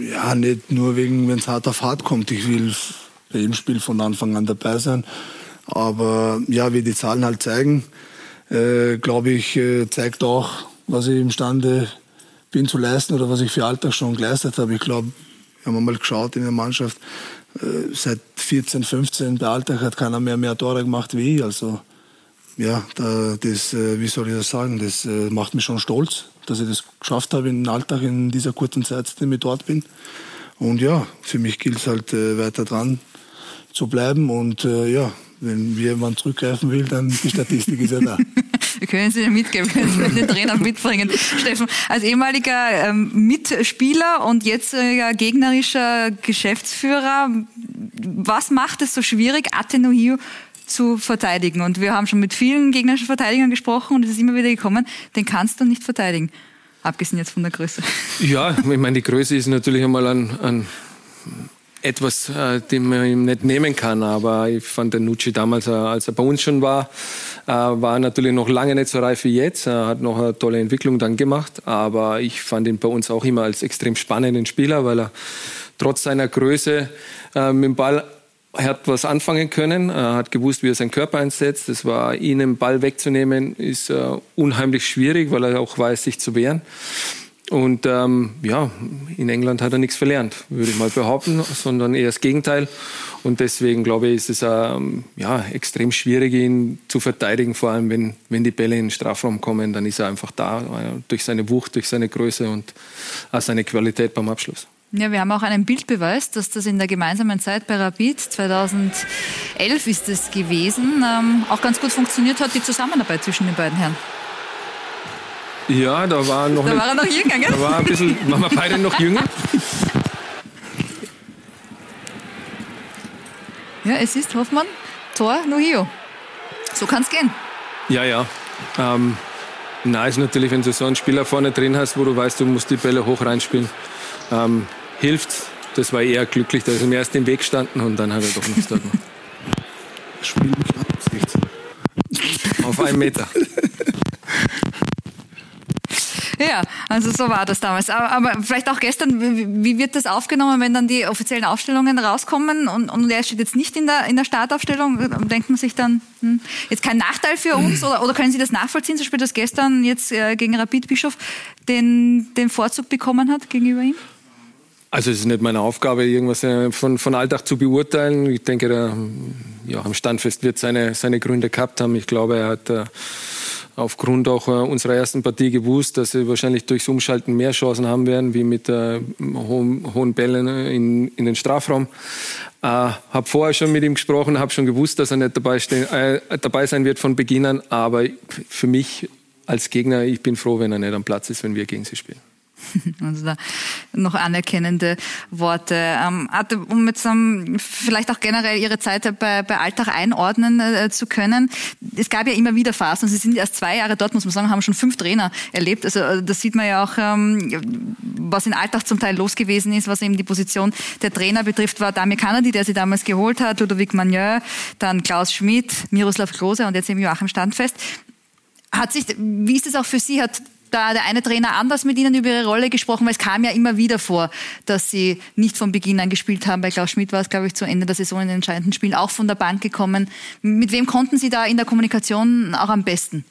Ja, nicht nur wegen, wenn es hart auf hart kommt. Ich will bei jedem Spiel von Anfang an dabei sein. Aber ja, wie die Zahlen halt zeigen, äh, glaube ich, äh, zeigt auch, was ich imstande bin zu leisten oder was ich für Alltag schon geleistet habe. Ich glaube, wir haben mal geschaut in der Mannschaft, seit 14, 15 bei Alltag hat keiner mehr mehr Tore gemacht wie ich. Also ja, da, das, äh, wie soll ich das sagen, das äh, macht mich schon stolz, dass ich das geschafft habe im Alltag in dieser kurzen Zeit, seitdem ich dort bin. Und ja, für mich gilt es halt äh, weiter dran zu bleiben und äh, ja, wenn jemand zurückgreifen will, dann die Statistik ist ja da. Wir können Sie mitgeben, können Sie den Trainer mitbringen. Steffen, als ehemaliger ähm, Mitspieler und jetziger gegnerischer Geschäftsführer, was macht es so schwierig, Atenuhio zu verteidigen? Und wir haben schon mit vielen gegnerischen Verteidigern gesprochen und es ist immer wieder gekommen, den kannst du nicht verteidigen. Abgesehen jetzt von der Größe. Ja, ich meine, die Größe ist natürlich einmal ein, ein etwas, äh, den man ihm nicht nehmen kann. Aber ich fand den Nucci damals, äh, als er bei uns schon war, äh, war natürlich noch lange nicht so reif wie jetzt. Er hat noch eine tolle Entwicklung dann gemacht. Aber ich fand ihn bei uns auch immer als extrem spannenden Spieler, weil er trotz seiner Größe äh, mit dem Ball hat was anfangen können, hat gewusst, wie er seinen Körper einsetzt. Das war, ihn den Ball wegzunehmen, ist äh, unheimlich schwierig, weil er auch weiß, sich zu wehren. Und ähm, ja, in England hat er nichts verlernt, würde ich mal behaupten, sondern eher das Gegenteil. Und deswegen glaube ich, ist es ähm, ja, extrem schwierig, ihn zu verteidigen, vor allem wenn, wenn die Bälle in den Strafraum kommen, dann ist er einfach da, äh, durch seine Wucht, durch seine Größe und auch seine Qualität beim Abschluss. Ja, wir haben auch einen Bildbeweis, dass das in der gemeinsamen Zeit bei Rapid 2011 ist es gewesen, ähm, auch ganz gut funktioniert hat, die Zusammenarbeit zwischen den beiden Herren. Ja, da war noch. Da war er noch jünger, gell? Da war ein bisschen, waren wir beide noch jünger. Ja, es ist Hoffmann, Tor, Nohio. So kann es gehen. Ja, ja. Ähm, na, ist natürlich, wenn du so einen Spieler vorne drin hast, wo du weißt, du musst die Bälle hoch reinspielen, ähm, hilft. Das war eher glücklich, da ist ihm erst im Weg gestanden und dann hat er doch nichts da gemacht. Spiel mich ab, Auf einen Meter. Ja, also so war das damals. Aber, aber vielleicht auch gestern, wie, wie, wird das aufgenommen, wenn dann die offiziellen Aufstellungen rauskommen und, und er steht jetzt nicht in der, in der Startaufstellung? Denkt man sich dann, hm, jetzt kein Nachteil für uns oder, oder können Sie das nachvollziehen, zum Beispiel, dass gestern jetzt äh, gegen Rapid Bischof den, den Vorzug bekommen hat gegenüber ihm? Also es ist nicht meine Aufgabe, irgendwas äh, von, von Alltag zu beurteilen. Ich denke, der Joachim Standfest wird seine, seine Gründe gehabt haben. Ich glaube, er hat äh, aufgrund auch äh, unserer ersten Partie gewusst, dass sie wahrscheinlich durchs Umschalten mehr Chancen haben werden, wie mit äh, hohen, hohen Bällen in, in den Strafraum. Äh, habe vorher schon mit ihm gesprochen, habe schon gewusst, dass er nicht dabei, äh, dabei sein wird von Beginn an, aber für mich als Gegner, ich bin froh, wenn er nicht am Platz ist, wenn wir gegen sie spielen. Also da noch anerkennende Worte. Ähm, um jetzt um, vielleicht auch generell Ihre Zeit bei, bei Alltag einordnen äh, zu können. Es gab ja immer wieder Phasen. Sie sind erst zwei Jahre dort, muss man sagen, haben schon fünf Trainer erlebt. Also äh, das sieht man ja auch, ähm, was in Alltag zum Teil los gewesen ist, was eben die Position der Trainer betrifft, war Damir Kanadi, der sie damals geholt hat, Ludovic Magneux, dann Klaus Schmidt, Miroslav Klose und jetzt eben Joachim Standfest. Hat sich, wie ist es auch für Sie? Hat da der eine Trainer anders mit Ihnen über Ihre Rolle gesprochen, weil es kam ja immer wieder vor, dass Sie nicht von Beginn an gespielt haben. Bei Klaus Schmidt war es, glaube ich, zu Ende der Saison in den entscheidenden Spielen auch von der Bank gekommen. Mit wem konnten Sie da in der Kommunikation auch am besten?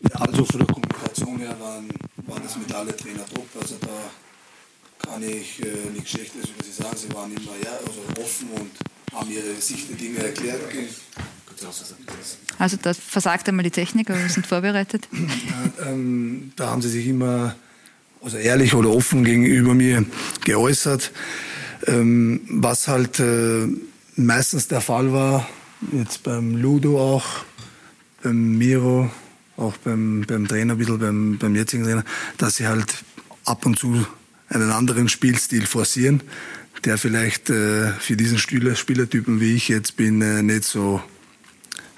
Ja, also von der Kommunikation her waren, waren das mit alle Trainer top. Also da kann ich äh, nichts Schlechtes über Sie sagen. Sie waren immer ja, also offen und haben ihre Sicht der Dinge erklärt. Also da versagt einmal die Technik, aber wir sind vorbereitet. Ähm, da haben sie sich immer also ehrlich oder offen gegenüber mir geäußert. Ähm, was halt äh, meistens der Fall war, jetzt beim Ludo auch, beim Miro, auch beim, beim Trainer, ein bisschen beim, beim jetzigen Trainer, dass sie halt ab und zu einen anderen Spielstil forcieren, der vielleicht äh, für diesen Spieler, Spielertypen wie ich jetzt bin, äh, nicht so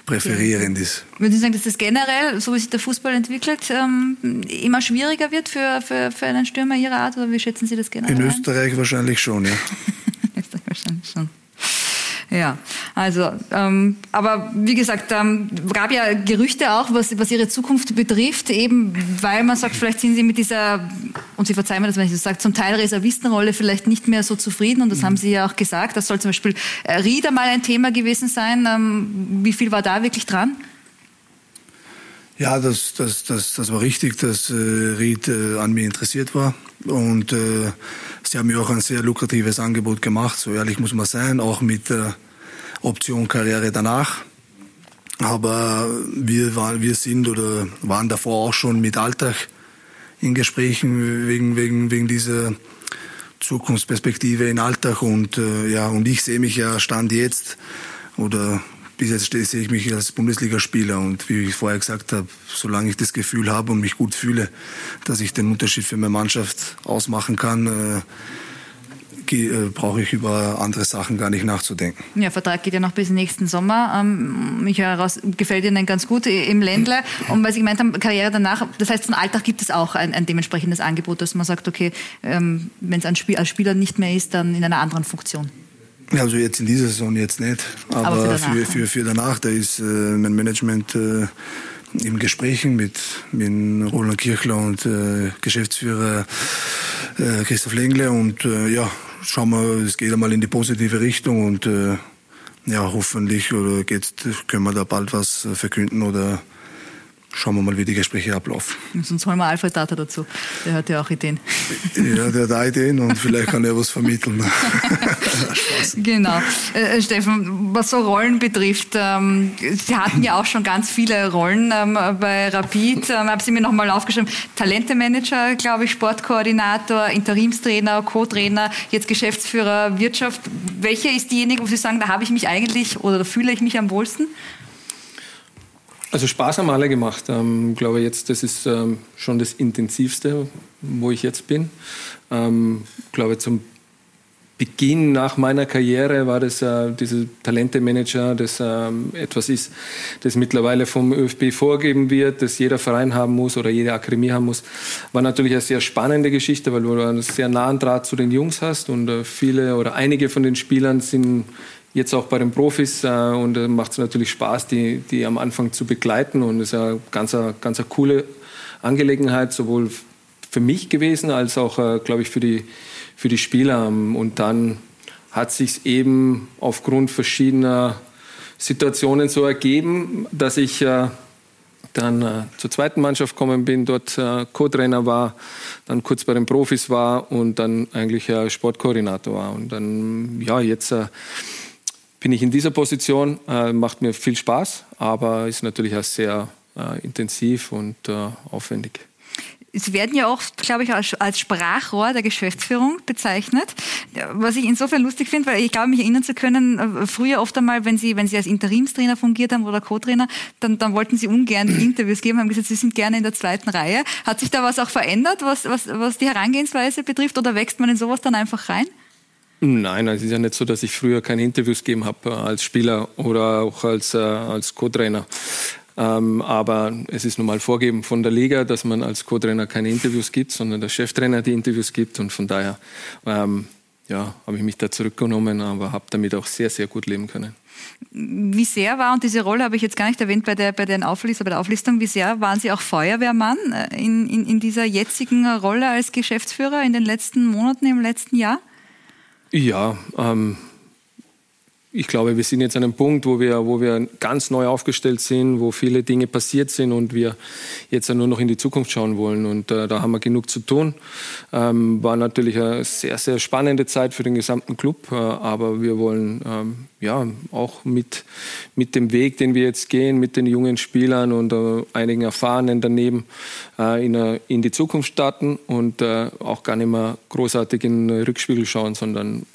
präferierend ist. Würden Sie sagen, dass das generell, so wie sich der Fußball entwickelt, ähm, immer schwieriger wird für, für, für einen Stürmer Ihrer Art? Oder wie schätzen Sie das generell? In Österreich wahrscheinlich schon, ja. Ja, also, ähm, aber wie gesagt, ähm, gab ja Gerüchte auch, was, was Ihre Zukunft betrifft, eben weil man sagt, vielleicht sind Sie mit dieser, und Sie verzeihen mir das, wenn ich das sage, zum Teil Reservistenrolle vielleicht nicht mehr so zufrieden und das mhm. haben Sie ja auch gesagt. Das soll zum Beispiel äh, Rieder mal ein Thema gewesen sein. Ähm, wie viel war da wirklich dran? Ja, das, das, das, das war richtig, dass äh, Ried äh, an mir interessiert war. Und äh, sie haben mir auch ein sehr lukratives Angebot gemacht, so ehrlich muss man sein, auch mit der Option Karriere danach. Aber wir, waren, wir sind oder waren davor auch schon mit Alltag in Gesprächen wegen, wegen, wegen dieser Zukunftsperspektive in Alltag. Und, äh, ja, und ich sehe mich ja Stand jetzt oder bis jetzt sehe ich mich als Bundesligaspieler und wie ich vorher gesagt habe, solange ich das Gefühl habe und mich gut fühle, dass ich den Unterschied für meine Mannschaft ausmachen kann, äh, äh, brauche ich über andere Sachen gar nicht nachzudenken. Ja, Vertrag geht ja noch bis nächsten Sommer. Ähm, mich heraus gefällt Ihnen ganz gut im Ländle. Und was ich gemeint habe, Karriere danach, das heißt, von Alltag gibt es auch ein, ein dementsprechendes Angebot, dass man sagt, okay, ähm, wenn es als Spieler nicht mehr ist, dann in einer anderen Funktion. Ja, also jetzt in dieser Saison jetzt nicht, aber, aber für, für, für, für, danach, da ist äh, mein Management äh, im Gesprächen mit, mit Roland Kirchler und äh, Geschäftsführer äh, Christoph Lengle und äh, ja, schauen wir, es geht einmal in die positive Richtung und äh, ja, hoffentlich oder geht's, können wir da bald was verkünden oder Schauen wir mal, wie die Gespräche ablaufen. Sonst holen wir Alfred Data dazu. Der hat ja auch Ideen. Ja, der hat auch Ideen und vielleicht kann er was vermitteln. genau. Äh, äh, Steffen, was so Rollen betrifft, ähm, Sie hatten ja auch schon ganz viele Rollen ähm, bei Rapid. Ähm, habe Sie mir nochmal aufgeschrieben. Talentemanager, glaube ich, Sportkoordinator, Interimstrainer, Co-Trainer, jetzt Geschäftsführer Wirtschaft. Welche ist diejenige, wo Sie sagen, da habe ich mich eigentlich oder da fühle ich mich am wohlsten? Also Spaß haben alle gemacht. Ähm, glaube jetzt, das ist ähm, schon das Intensivste, wo ich jetzt bin. Ähm, glaube zum Beginn nach meiner Karriere war das äh, dieser Talentemanager, das ähm, etwas ist, das mittlerweile vom ÖFB vorgeben wird, das jeder Verein haben muss oder jede Akademie haben muss. War natürlich eine sehr spannende Geschichte, weil du einen sehr nahen Draht zu den Jungs hast und äh, viele oder einige von den Spielern sind jetzt auch bei den Profis äh, und äh, macht es natürlich Spaß, die, die am Anfang zu begleiten und es ist eine ganz, ganz eine coole Angelegenheit, sowohl für mich gewesen als auch, äh, glaube ich, für die, für die Spieler. Und dann hat sich eben aufgrund verschiedener Situationen so ergeben, dass ich äh, dann äh, zur zweiten Mannschaft gekommen bin, dort äh, Co-Trainer war, dann kurz bei den Profis war und dann eigentlich äh, Sportkoordinator war. Und dann, ja, jetzt äh, bin ich in dieser Position, äh, macht mir viel Spaß, aber ist natürlich auch sehr äh, intensiv und äh, aufwendig. Sie werden ja auch, glaube ich, als Sprachrohr der Geschäftsführung bezeichnet. Was ich insofern lustig finde, weil ich glaube, mich erinnern zu können, äh, früher oft einmal, wenn Sie, wenn Sie als Interimstrainer fungiert haben oder Co-Trainer, dann, dann wollten Sie ungern Interviews geben, haben gesagt, Sie sind gerne in der zweiten Reihe. Hat sich da was auch verändert, was, was, was die Herangehensweise betrifft, oder wächst man in sowas dann einfach rein? Nein, es ist ja nicht so, dass ich früher keine Interviews gegeben habe äh, als Spieler oder auch als, äh, als Co-Trainer. Ähm, aber es ist nun mal vorgeben von der Liga, dass man als Co-Trainer keine Interviews gibt, sondern der Cheftrainer die Interviews gibt. Und von daher ähm, ja, habe ich mich da zurückgenommen, aber habe damit auch sehr, sehr gut leben können. Wie sehr war, und diese Rolle habe ich jetzt gar nicht erwähnt bei der, bei, den Auflist, bei der Auflistung, wie sehr waren Sie auch Feuerwehrmann äh, in, in, in dieser jetzigen Rolle als Geschäftsführer in den letzten Monaten, im letzten Jahr? Ja, ähm, ich glaube, wir sind jetzt an einem Punkt, wo wir, wo wir ganz neu aufgestellt sind, wo viele Dinge passiert sind und wir jetzt nur noch in die Zukunft schauen wollen. Und äh, da haben wir genug zu tun. Ähm, war natürlich eine sehr, sehr spannende Zeit für den gesamten Club, äh, aber wir wollen ähm, ja auch mit, mit dem Weg, den wir jetzt gehen, mit den jungen Spielern und äh, einigen Erfahrenen daneben äh, in, äh, in die Zukunft starten und äh, auch gar nicht mehr großartig in den Rückspiegel schauen, sondern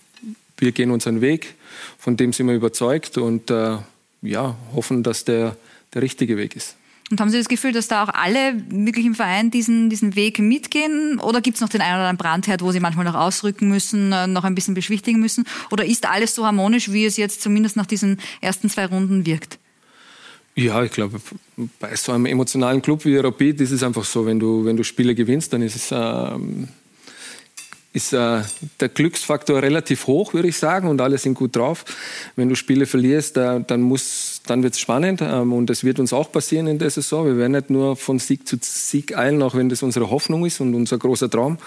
wir gehen unseren Weg, von dem sind wir überzeugt und äh, ja, hoffen, dass der der richtige Weg ist. Und haben Sie das Gefühl, dass da auch alle wirklich im Verein diesen, diesen Weg mitgehen? Oder gibt es noch den einen oder anderen Brandherd, wo Sie manchmal noch ausrücken müssen, äh, noch ein bisschen beschwichtigen müssen? Oder ist alles so harmonisch, wie es jetzt zumindest nach diesen ersten zwei Runden wirkt? Ja, ich glaube, bei so einem emotionalen Club wie Rapid ist es einfach so, wenn du, wenn du Spiele gewinnst, dann ist es ähm, ist äh, der Glücksfaktor relativ hoch, würde ich sagen, und alle sind gut drauf. Wenn du Spiele verlierst, äh, dann muss, dann wird es spannend ähm, und das wird uns auch passieren in der Saison. Wir werden nicht nur von Sieg zu Sieg eilen, auch wenn das unsere Hoffnung ist und unser großer Traum.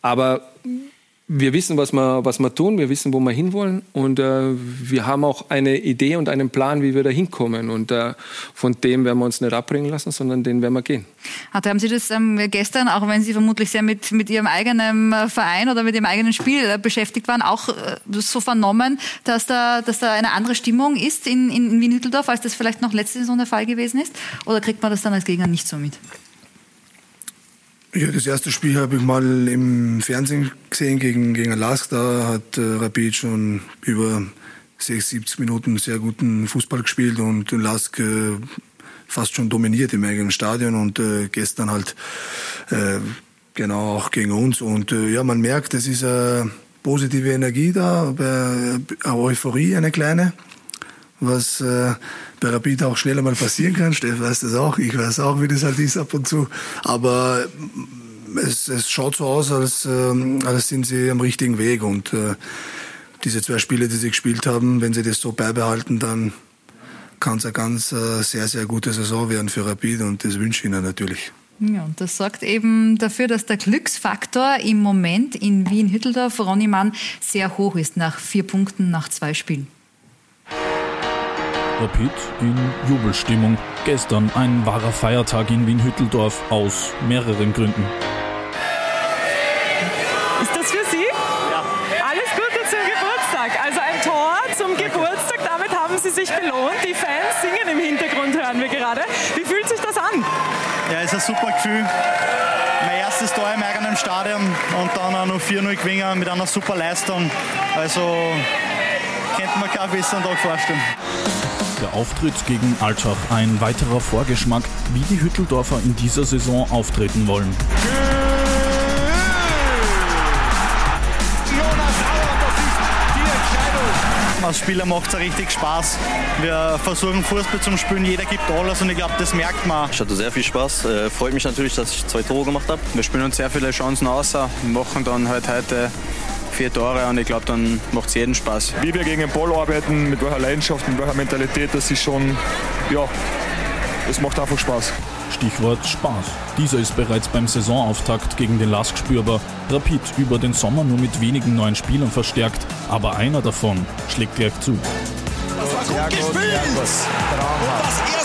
Aber wir wissen, was wir, was wir tun, wir wissen, wo wir hinwollen und äh, wir haben auch eine Idee und einen Plan, wie wir da hinkommen. Und äh, von dem werden wir uns nicht abbringen lassen, sondern den werden wir gehen. Hatte, haben Sie das ähm, gestern, auch wenn Sie vermutlich sehr mit, mit Ihrem eigenen äh, Verein oder mit Ihrem eigenen Spiel äh, beschäftigt waren, auch äh, so vernommen, dass da, dass da eine andere Stimmung ist in, in, in Wien-Hütteldorf, als das vielleicht noch letzte Saison der Fall gewesen ist? Oder kriegt man das dann als Gegner nicht so mit? Ja, das erste Spiel habe ich mal im Fernsehen gesehen gegen, gegen Lask. Da hat äh, Rapid schon über 60, 70 Minuten sehr guten Fußball gespielt und Lask äh, fast schon dominiert im eigenen Stadion und äh, gestern halt äh, genau auch gegen uns. Und äh, ja, man merkt, es ist eine positive Energie da, eine Euphorie, eine kleine was äh, bei Rapid auch schneller mal passieren kann. Steff weiß das auch, ich weiß auch, wie das halt ist ab und zu. Aber es, es schaut so aus, als, äh, als sind sie am richtigen Weg. Und äh, diese zwei Spiele, die sie gespielt haben, wenn sie das so beibehalten, dann kann es eine ganz äh, sehr, sehr gute Saison werden für Rapid und das wünsche ich ihnen natürlich. Ja, und das sorgt eben dafür, dass der Glücksfaktor im Moment in Wien-Hütteldorf, Ronny Mann, sehr hoch ist nach vier Punkten nach zwei Spielen. Rapid in Jubelstimmung. Gestern ein wahrer Feiertag in Wien-Hütteldorf aus mehreren Gründen. Ist das für Sie? Ja. Alles Gute zum Geburtstag. Also ein Tor zum Geburtstag, damit haben Sie sich belohnt. Die Fans singen im Hintergrund, hören wir gerade. Wie fühlt sich das an? Ja, ist ein super Gefühl. Mein erstes Tor im eigenen Stadion und dann auch noch 4-0 gewinnen mit einer super Leistung. Also könnte man keinen besseren Tag vorstellen. Auftritt gegen Altach ein weiterer Vorgeschmack, wie die Hütteldorfer in dieser Saison auftreten wollen. Als Spieler macht es richtig Spaß. Wir versuchen Fußball zum Spielen, jeder gibt alles und ich glaube, das merkt man. Ich hatte sehr viel Spaß. Äh, freut mich natürlich, dass ich zwei Tore gemacht habe. Wir spielen uns sehr viele Chancen aus, machen dann halt heute vier Tore und ich glaube, dann macht es jeden Spaß. Wie wir gegen den Ball arbeiten, mit welcher Leidenschaft, mit welcher Mentalität, das ist schon, ja, es macht einfach Spaß. Stichwort Spaß. Dieser ist bereits beim Saisonauftakt gegen den Lask spürbar. Rapid über den Sommer nur mit wenigen neuen Spielern verstärkt, aber einer davon schlägt gleich zu. Das war gut gespielt! Und das erste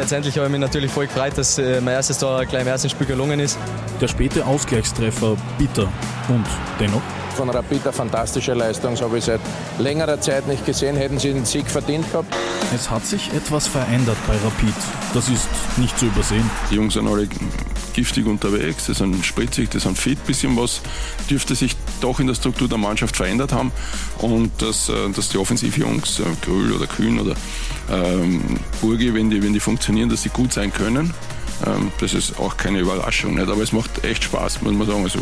letztendlich habe ich mich natürlich voll gefreut, dass äh, mein erstes Tor gleich im ersten Spiel gelungen ist. Der späte Ausgleichstreffer bitter und dennoch. Von Rapid eine fantastische Leistung, das habe ich seit längerer Zeit nicht gesehen. Hätten sie den Sieg verdient gehabt. Es hat sich etwas verändert bei Rapid. Das ist nicht zu übersehen. Die Jungs sind alle giftig unterwegs, die sind spritzig, die sind fit. Bisschen was dürfte sich doch in der Struktur der Mannschaft verändert haben. Und dass, äh, dass die Offensivjungs, äh, Grül oder Kühn oder ähm, Burgi, wenn die, wenn die funktionieren, dass sie gut sein können. Ähm, das ist auch keine Überraschung. Nicht? Aber es macht echt Spaß, muss man sagen. Also,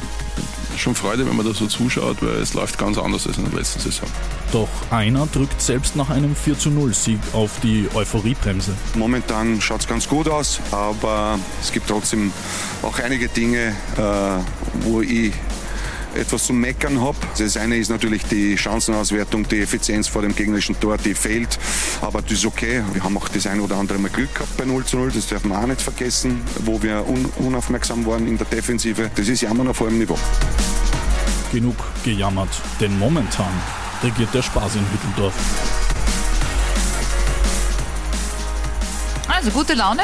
schon Freude, wenn man da so zuschaut, weil es läuft ganz anders als in der letzten Saison. Doch einer drückt selbst nach einem 4 0 Sieg auf die Euphoriebremse. Momentan schaut es ganz gut aus, aber es gibt trotzdem auch einige Dinge, äh, wo ich etwas zu meckern habe. Das eine ist natürlich die Chancenauswertung, die Effizienz vor dem gegnerischen Tor, die fehlt. Aber das ist okay. Wir haben auch das ein oder andere Mal Glück gehabt bei 0 zu 0. Das darf man auch nicht vergessen, wo wir un unaufmerksam waren in der Defensive. Das ist Jammern auf hohem Niveau. Genug gejammert, denn momentan regiert der Spaß in Hütteldorf. Also gute Laune.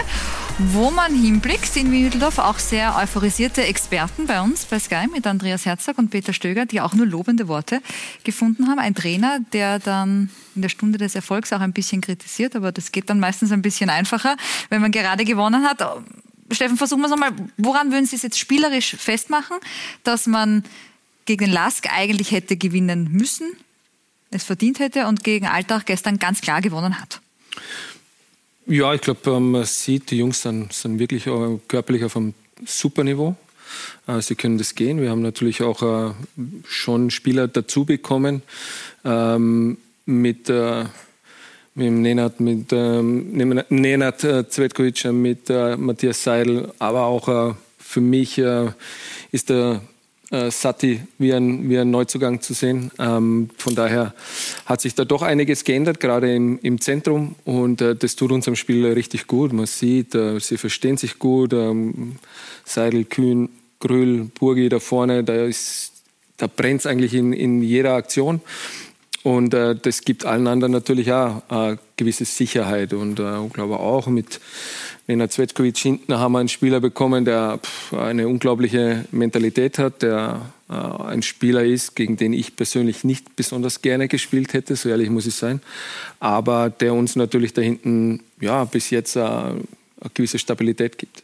Wo man hinblickt, sind wir in Hütteldorf auch sehr euphorisierte Experten bei uns bei Sky mit Andreas Herzog und Peter Stöger, die auch nur lobende Worte gefunden haben. Ein Trainer, der dann in der Stunde des Erfolgs auch ein bisschen kritisiert, aber das geht dann meistens ein bisschen einfacher, wenn man gerade gewonnen hat. Steffen, versuchen wir es nochmal. Woran würden Sie es jetzt spielerisch festmachen, dass man gegen den Lask eigentlich hätte gewinnen müssen, es verdient hätte und gegen Alltag gestern ganz klar gewonnen hat? Ja, ich glaube, ähm, man sieht, die Jungs sind, sind wirklich äh, körperlich auf einem super Niveau. Äh, sie können das gehen. Wir haben natürlich auch äh, schon Spieler dazu bekommen ähm, mit, mit Nenad, mit ähm, Nenad Zvetkovic, mit Matthias Seidel, aber auch für mich ist der äh, Sati wie ein, wie ein Neuzugang zu sehen. Ähm, von daher hat sich da doch einiges geändert, gerade im, im Zentrum. Und äh, das tut unserem Spiel richtig gut. Man sieht, äh, sie verstehen sich gut. Ähm, Seidel, Kühn, Grüll, Burgi da vorne, da, da brennt es eigentlich in, in jeder Aktion. Und äh, das gibt allen anderen natürlich auch äh, gewisse Sicherheit. Und äh, ich glaube auch mit Lena Zvetkovic hinten haben wir einen Spieler bekommen, der eine unglaubliche Mentalität hat, der äh, ein Spieler ist, gegen den ich persönlich nicht besonders gerne gespielt hätte, so ehrlich muss ich sein. Aber der uns natürlich da hinten ja, bis jetzt äh, eine gewisse Stabilität gibt.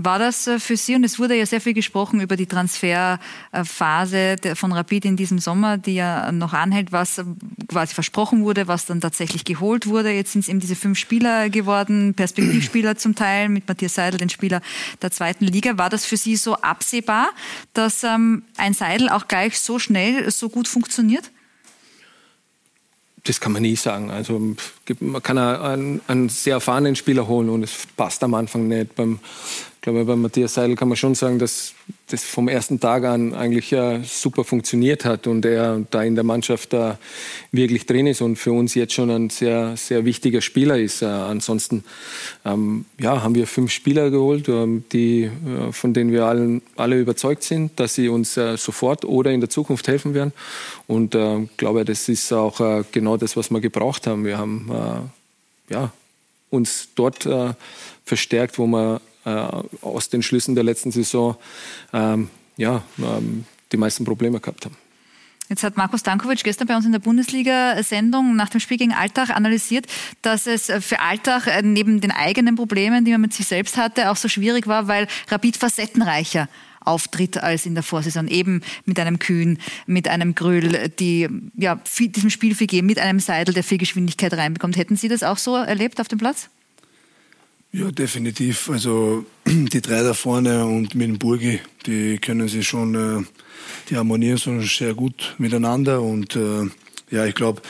War das äh, für Sie, und es wurde ja sehr viel gesprochen über die Transferphase von Rapid in diesem Sommer, die ja noch anhält, was quasi versprochen wurde, was dann tatsächlich geholt wurde. Jetzt sind es eben diese fünf Spieler geworden, Perspektivspieler zum Teil, mit Matthias Seidel, den Spieler der zweiten Liga. War das für Sie so absehbar, dass ähm, ein Seidel auch gleich so schnell so gut funktioniert? Das kann man nie sagen. Also man kann einen, einen sehr erfahrenen Spieler holen und es passt am Anfang nicht. Beim, ich glaube, bei Matthias Seidel kann man schon sagen, dass das vom ersten Tag an eigentlich ja super funktioniert hat und er da in der Mannschaft da wirklich drin ist und für uns jetzt schon ein sehr, sehr wichtiger Spieler ist. Äh, ansonsten ähm, ja, haben wir fünf Spieler geholt, ähm, die, äh, von denen wir allen, alle überzeugt sind, dass sie uns äh, sofort oder in der Zukunft helfen werden. Und ich äh, glaube, das ist auch äh, genau das, was wir gebraucht haben. Wir haben äh, ja, uns dort verstärkt, wo wir aus den Schlüssen der letzten Saison ähm, ja, ähm, die meisten Probleme gehabt haben. Jetzt hat Markus Dankovic gestern bei uns in der Bundesliga-Sendung nach dem Spiel gegen Alltag analysiert, dass es für Alltag äh, neben den eigenen Problemen, die man mit sich selbst hatte, auch so schwierig war, weil Rapid facettenreicher auftritt als in der Vorsaison. Eben mit einem Kühn, mit einem Gröll, die ja, viel, diesem Spiel viel geben, mit einem Seidel, der viel Geschwindigkeit reinbekommt. Hätten Sie das auch so erlebt auf dem Platz? Ja, definitiv. Also die drei da vorne und mit dem Burgi, die können sich schon, äh, die harmonieren schon sehr gut miteinander. Und äh, ja, ich glaube,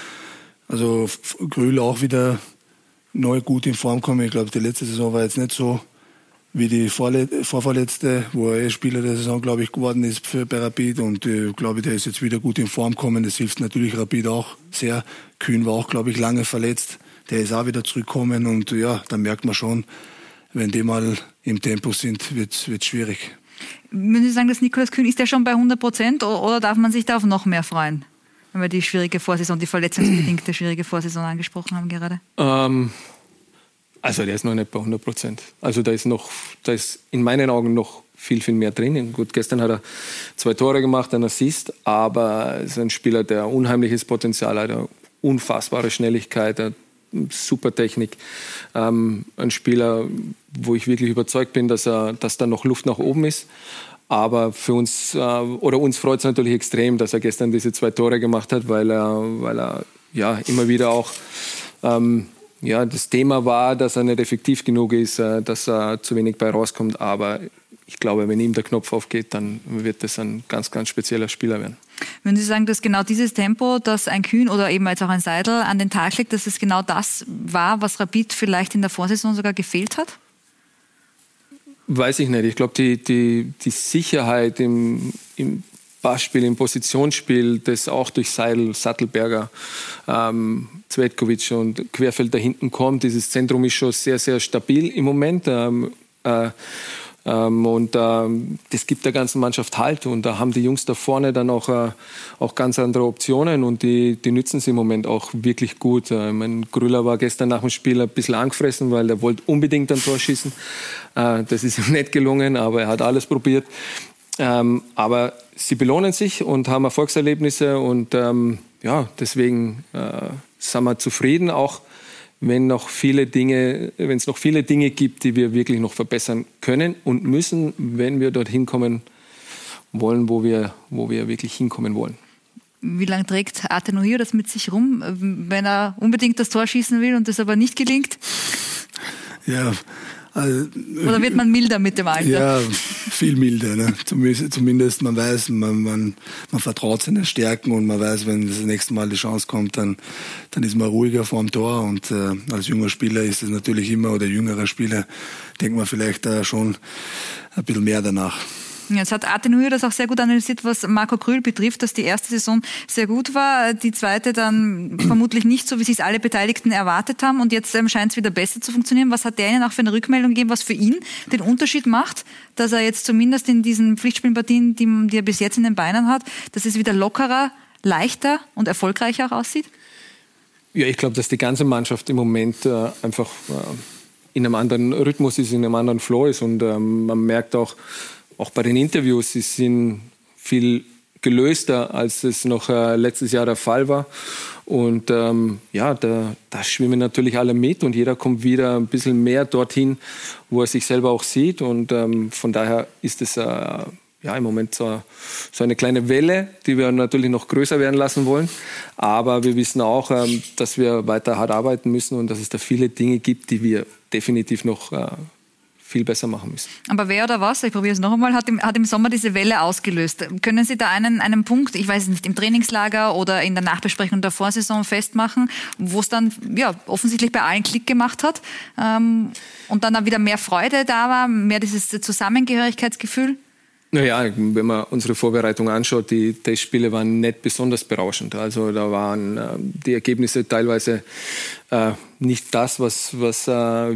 also Grühl auch wieder neu gut in Form kommen. Ich glaube, die letzte Saison war jetzt nicht so wie die Vorverletzte, wo er eh Spieler der Saison, glaube ich, geworden ist für bei Rapid. Und äh, glaube, der ist jetzt wieder gut in Form gekommen. Das hilft natürlich Rapid auch sehr. Kühn war auch, glaube ich, lange verletzt der ist auch wieder zurückgekommen und ja, da merkt man schon, wenn die mal im Tempo sind, wird es schwierig. Würden Sie sagen, dass Nikolaus Kühn, ist der schon bei 100 Prozent oder darf man sich da auf noch mehr freuen? Wenn wir die schwierige Vorsaison, die verletzungsbedingte schwierige Vorsaison angesprochen haben gerade. Ähm, also der ist noch nicht bei 100 Prozent. Also da ist noch, da ist in meinen Augen noch viel, viel mehr drin. Gut, gestern hat er zwei Tore gemacht, ein Assist, aber er ist ein Spieler, der unheimliches Potenzial hat, eine unfassbare Schnelligkeit, eine super Technik. Ähm, ein Spieler, wo ich wirklich überzeugt bin, dass, er, dass da noch Luft nach oben ist. Aber für uns äh, oder uns freut es natürlich extrem, dass er gestern diese zwei Tore gemacht hat, weil er, weil er ja immer wieder auch ähm, ja, das Thema war, dass er nicht effektiv genug ist, äh, dass er zu wenig bei rauskommt. Aber ich glaube, wenn ihm der Knopf aufgeht, dann wird das ein ganz, ganz spezieller Spieler werden. Würden Sie sagen, dass genau dieses Tempo, das ein Kühn oder eben jetzt auch ein Seidel an den Tag legt, dass es genau das war, was Rapid vielleicht in der Vorsaison sogar gefehlt hat? Weiß ich nicht. Ich glaube, die, die, die Sicherheit im, im Passspiel, im Positionsspiel, das auch durch Seidel, Sattelberger, ähm, Zvetkovic und Querfeld da hinten kommt, dieses Zentrum ist schon sehr, sehr stabil im Moment. Ähm, äh, und ähm, das gibt der ganzen Mannschaft Halt. Und da haben die Jungs da vorne dann auch, äh, auch ganz andere Optionen und die, die nützen sie im Moment auch wirklich gut. Äh, mein Grüller war gestern nach dem Spiel ein bisschen angefressen, weil er wollte unbedingt ein Tor schießen. Äh, das ist ihm nicht gelungen, aber er hat alles probiert. Ähm, aber sie belohnen sich und haben Erfolgserlebnisse und ähm, ja, deswegen äh, sind wir zufrieden, auch wenn noch viele Dinge, wenn es noch viele Dinge gibt, die wir wirklich noch verbessern können und müssen, wenn wir dorthin kommen wollen, wo wir, wo wir wirklich hinkommen wollen. Wie lange trägt Atenor das mit sich rum, wenn er unbedingt das Tor schießen will und das aber nicht gelingt? Ja, Also, Oder wird man milder mit dem Alter? Ja, viel milder. Ne? Zumindest man weiß, man, man, man vertraut seinen Stärken und man weiß, wenn das nächste Mal die Chance kommt, dann, dann ist man ruhiger vor dem Tor. Und äh, als junger Spieler ist es natürlich immer, oder jüngerer Spieler, denkt man vielleicht äh, schon ein bisschen mehr danach. Jetzt hat Atenue das auch sehr gut analysiert, was Marco Krühl betrifft, dass die erste Saison sehr gut war, die zweite dann vermutlich nicht so, wie sich alle Beteiligten erwartet haben und jetzt ähm, scheint es wieder besser zu funktionieren. Was hat der Ihnen auch für eine Rückmeldung gegeben, was für ihn den Unterschied macht, dass er jetzt zumindest in diesen Pflichtspielpartien, die, die er bis jetzt in den Beinen hat, dass es wieder lockerer, leichter und erfolgreicher auch aussieht? Ja, ich glaube, dass die ganze Mannschaft im Moment äh, einfach äh, in einem anderen Rhythmus ist, in einem anderen Flow ist und ähm, man merkt auch, auch bei den Interviews, sie sind viel gelöster, als es noch äh, letztes Jahr der Fall war. Und ähm, ja, da, da, schwimmen natürlich alle mit und jeder kommt wieder ein bisschen mehr dorthin, wo er sich selber auch sieht. Und ähm, von daher ist es äh, ja, im Moment so, so, eine kleine Welle, die wir natürlich noch größer werden lassen wollen. Aber wir wissen auch, ähm, dass wir weiter hart arbeiten müssen und dass es da viele Dinge gibt, die wir definitiv noch äh, viel besser machen müssen. Aber wer oder was, ich probiere es noch einmal, hat im, hat im Sommer diese Welle ausgelöst. Können Sie da einen, einen Punkt, ich weiß nicht, im Trainingslager oder in der Nachbesprechung der Vorsaison festmachen, wo es dann ja, offensichtlich bei allen Klick gemacht hat ähm, und dann, dann wieder mehr Freude da war, mehr dieses Zusammengehörigkeitsgefühl? Naja, wenn man unsere Vorbereitung anschaut, die Testspiele waren nicht besonders berauschend. Also da waren äh, die Ergebnisse teilweise äh, nicht das, was, was äh,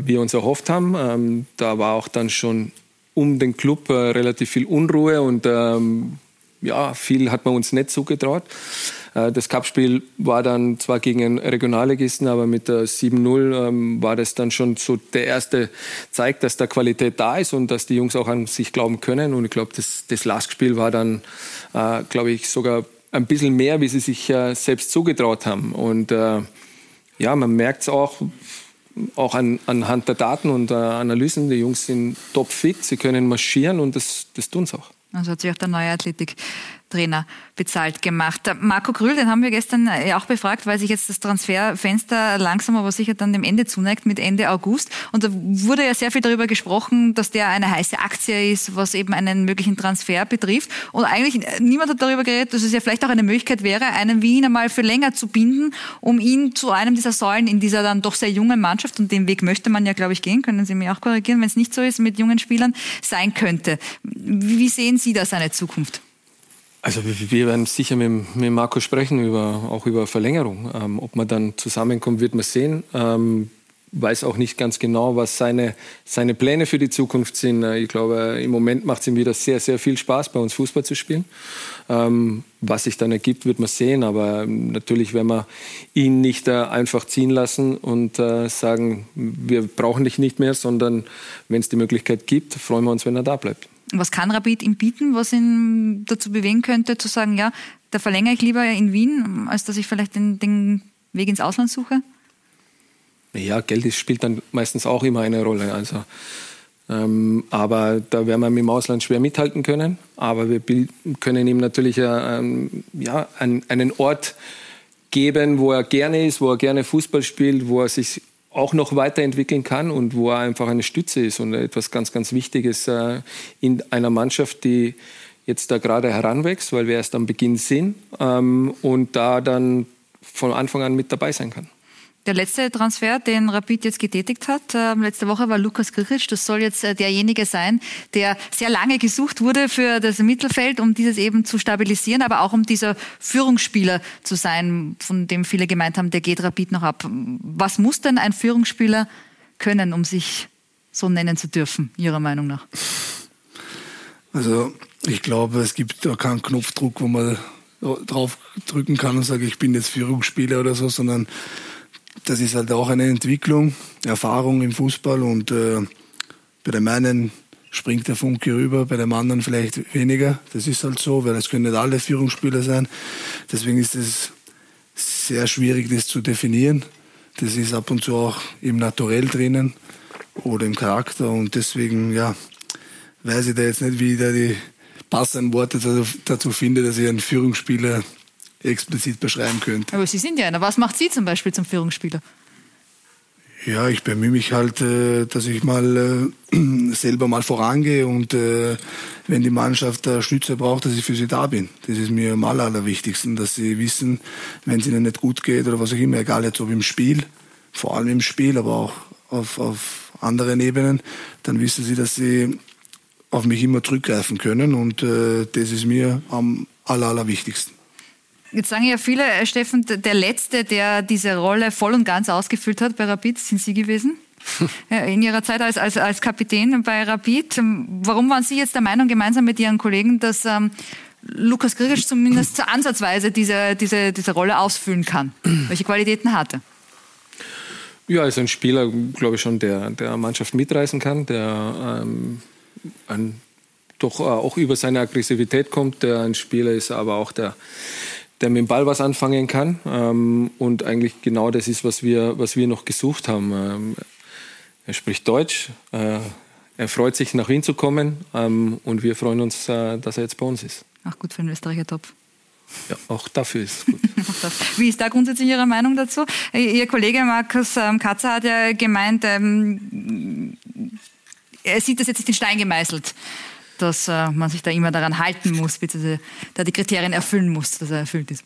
wir uns erhofft haben. Ähm, da war auch dann schon um den Club äh, relativ viel Unruhe und ähm, ja, viel hat man uns nicht zugetraut. Äh, das Cupspiel war dann zwar gegen Regionalligisten, aber mit der 7-0 ähm, war das dann schon so der erste Zeig, dass da Qualität da ist und dass die Jungs auch an sich glauben können. Und ich glaube, das, das Lastspiel war dann, äh, glaube ich, sogar ein bisschen mehr, wie sie sich äh, selbst zugetraut haben. Und äh, ja, man merkt es auch, auch an, anhand der Daten und der Analysen. Die Jungs sind topfit, sie können marschieren und das, das tun sie auch. Also hat sich auch der neue Athletik Trainer bezahlt gemacht. Marco Grüll, den haben wir gestern äh, auch befragt, weil sich jetzt das Transferfenster langsam aber sicher dann dem Ende zuneigt mit Ende August. Und da wurde ja sehr viel darüber gesprochen, dass der eine heiße Aktie ist, was eben einen möglichen Transfer betrifft. Und eigentlich äh, niemand hat darüber geredet, dass es ja vielleicht auch eine Möglichkeit wäre, einen Wien einmal für länger zu binden, um ihn zu einem dieser Säulen in dieser dann doch sehr jungen Mannschaft, und den Weg möchte man ja, glaube ich, gehen, können Sie mich auch korrigieren, wenn es nicht so ist, mit jungen Spielern sein könnte. Wie sehen Sie da seine Zukunft? Also wir werden sicher mit, mit Marco sprechen, über, auch über Verlängerung. Ähm, ob man dann zusammenkommt, wird man sehen. Ähm, weiß auch nicht ganz genau, was seine, seine Pläne für die Zukunft sind. Äh, ich glaube, im Moment macht es ihm wieder sehr, sehr viel Spaß, bei uns Fußball zu spielen. Ähm, was sich dann ergibt, wird man sehen. Aber natürlich werden wir ihn nicht äh, einfach ziehen lassen und äh, sagen, wir brauchen dich nicht mehr, sondern wenn es die Möglichkeit gibt, freuen wir uns, wenn er da bleibt. Was kann Rapid ihm bieten, was ihn dazu bewegen könnte, zu sagen, ja, da verlängere ich lieber in Wien, als dass ich vielleicht den, den Weg ins Ausland suche? Ja, Geld spielt dann meistens auch immer eine Rolle. Also, ähm, aber da werden wir mit dem Ausland schwer mithalten können. Aber wir können ihm natürlich äh, ähm, ja, einen, einen Ort geben, wo er gerne ist, wo er gerne Fußball spielt, wo er sich auch noch weiterentwickeln kann und wo er einfach eine Stütze ist und etwas ganz, ganz Wichtiges äh, in einer Mannschaft, die jetzt da gerade heranwächst, weil wir erst am Beginn sind ähm, und da dann von Anfang an mit dabei sein kann. Der letzte Transfer, den Rapid jetzt getätigt hat, äh, letzte Woche war Lukas Grichic. Das soll jetzt äh, derjenige sein, der sehr lange gesucht wurde für das Mittelfeld, um dieses eben zu stabilisieren, aber auch um dieser Führungsspieler zu sein, von dem viele gemeint haben, der geht Rapid noch ab. Was muss denn ein Führungsspieler können, um sich so nennen zu dürfen, Ihrer Meinung nach? Also ich glaube, es gibt da keinen Knopfdruck, wo man drauf drücken kann und sagt, ich bin jetzt Führungsspieler oder so, sondern das ist halt auch eine Entwicklung, Erfahrung im Fußball und äh, bei dem einen springt der Funke rüber, bei dem anderen vielleicht weniger. Das ist halt so, weil es können nicht alle Führungsspieler sein. Deswegen ist es sehr schwierig, das zu definieren. Das ist ab und zu auch im Naturell drinnen oder im Charakter und deswegen, ja, weiß ich da jetzt nicht, wie ich da die passenden Worte dazu finde, dass ich einen Führungsspieler explizit beschreiben könnte. Aber Sie sind ja einer. Was macht Sie zum Beispiel zum Führungsspieler? Ja, ich bemühe mich halt, äh, dass ich mal äh, selber mal vorangehe und äh, wenn die Mannschaft Stütze braucht, dass ich für sie da bin. Das ist mir am aller, allerwichtigsten, dass sie wissen, wenn es ihnen nicht gut geht oder was auch immer, egal jetzt ob im Spiel, vor allem im Spiel, aber auch auf, auf anderen Ebenen, dann wissen sie, dass sie auf mich immer zurückgreifen können und das ist mir am aller, allerwichtigsten. Jetzt sagen ja viele, äh, Steffen, der Letzte, der diese Rolle voll und ganz ausgefüllt hat bei Rapid, sind Sie gewesen? In Ihrer Zeit als, als, als Kapitän bei Rapid. Warum waren Sie jetzt der Meinung, gemeinsam mit Ihren Kollegen, dass ähm, Lukas Grigic zumindest ansatzweise diese, diese, diese Rolle ausfüllen kann? Welche Qualitäten hatte? Ja, ist ein Spieler, glaube ich schon, der, der Mannschaft mitreißen kann, der ähm, ein, doch äh, auch über seine Aggressivität kommt, der ein Spieler ist, aber auch der der mit dem Ball was anfangen kann. Ähm, und eigentlich genau das ist, was wir, was wir noch gesucht haben. Ähm, er spricht Deutsch, äh, er freut sich, nach Wien zu kommen ähm, und wir freuen uns, äh, dass er jetzt bei uns ist. Ach gut für einen Österreicher Topf. Ja, auch dafür ist es gut. Wie ist da grundsätzlich Ihre Meinung dazu? Ihr Kollege Markus ähm, Katzer hat ja gemeint, ähm, er sieht das jetzt nicht in Stein gemeißelt dass äh, man sich da immer daran halten muss, beziehungsweise da die Kriterien erfüllen muss, dass er erfüllt ist.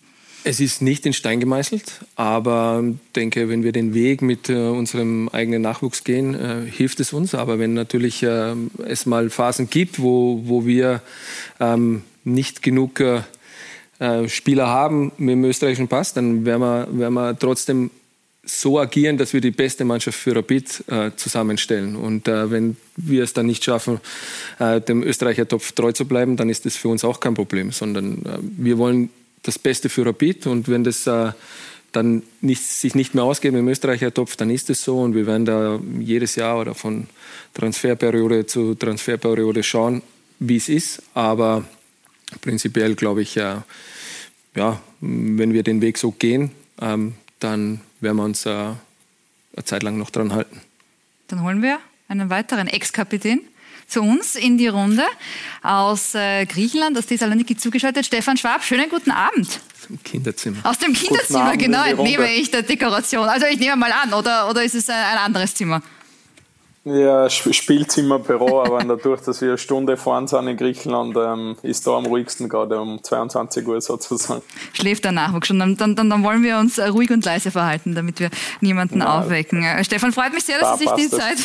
Es ist nicht in Stein gemeißelt, aber denke, wenn wir den Weg mit äh, unserem eigenen Nachwuchs gehen, äh, hilft es uns. Aber wenn natürlich äh, es mal Phasen gibt, wo, wo wir ähm, nicht genug äh, äh, Spieler haben mit dem österreichischen Pass, dann werden wir, werden wir trotzdem so agieren, dass wir die beste Mannschaft für Rapid äh, zusammenstellen. Und äh, wenn wir es dann nicht schaffen, äh, dem Österreicher Topf treu zu bleiben, dann ist das für uns auch kein Problem, sondern äh, wir wollen das Beste für Rapid und wenn das äh, dann nicht, sich nicht mehr ausgeht dem Österreicher Topf, dann ist es so und wir werden da jedes Jahr oder von Transferperiode zu Transferperiode schauen, wie es ist. Aber prinzipiell glaube ich, ja, wenn wir den Weg so gehen, ähm, dann werden wir uns äh, eine Zeit lang noch dran halten. Dann holen wir einen weiteren Ex-Kapitän zu uns in die Runde aus äh, Griechenland, aus Thessaloniki zugeschaltet. Stefan Schwab, schönen guten Abend. Aus dem Kinderzimmer. Aus dem Kinderzimmer, genau, entnehme ich der Dekoration. Also ich nehme mal an, oder, oder ist es ein, ein anderes Zimmer? Ja, Spielzimmer, Büro, aber dadurch, dass wir eine Stunde fahren sind in Griechenland, ähm, ist da am ruhigsten gerade um 22 Uhr sozusagen. Schläft der Nachwuchs schon. Dann, dann, dann wollen wir uns ruhig und leise verhalten, damit wir niemanden ja, aufwecken. Äh, Stefan, freut mich sehr, dass da Sie sich die Zeit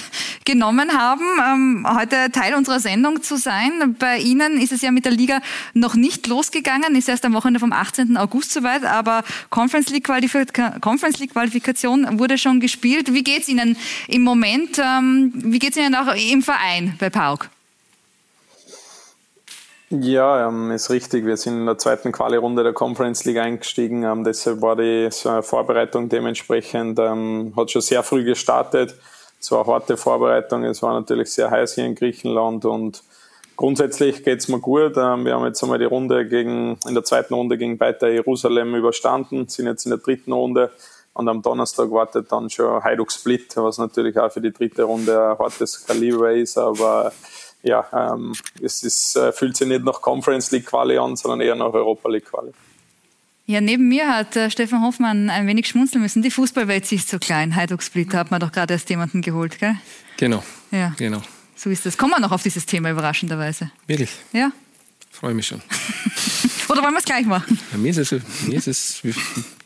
genommen haben, ähm, heute Teil unserer Sendung zu sein. Bei Ihnen ist es ja mit der Liga noch nicht losgegangen, ist erst am Wochenende vom 18. August soweit, aber Conference League, Qualifika Conference League Qualifikation wurde schon gespielt. Wie geht es Ihnen im Moment? Ähm, wie geht es Ihnen auch im Verein bei PAOK? Ja, ähm, ist richtig. Wir sind in der zweiten Quali-Runde der Conference League eingestiegen. Ähm, deshalb war die Vorbereitung dementsprechend, ähm, hat schon sehr früh gestartet. Es war eine harte Vorbereitung. Es war natürlich sehr heiß hier in Griechenland und grundsätzlich geht es mir gut. Wir haben jetzt einmal die Runde gegen, in der zweiten Runde gegen Beitar Jerusalem überstanden, sind jetzt in der dritten Runde und am Donnerstag wartet dann schon Hajduk Split, was natürlich auch für die dritte Runde ein hartes Kaliber ist. Aber ja, ähm, es ist, äh, fühlt sich nicht nach Conference League Quali an, sondern eher nach Europa League Quali. Ja, neben mir hat äh, Stefan Hoffmann ein wenig schmunzeln müssen. Die Fußballwelt ist so klein. Hajduk Split hat man doch gerade erst jemanden geholt, gell? Genau. Ja. Genau. So ist das. Kommen wir noch auf dieses Thema überraschenderweise. Wirklich? Ja. Freue mich schon. Oder wollen wir es gleich machen? Ja, mir, ist es, mir ist es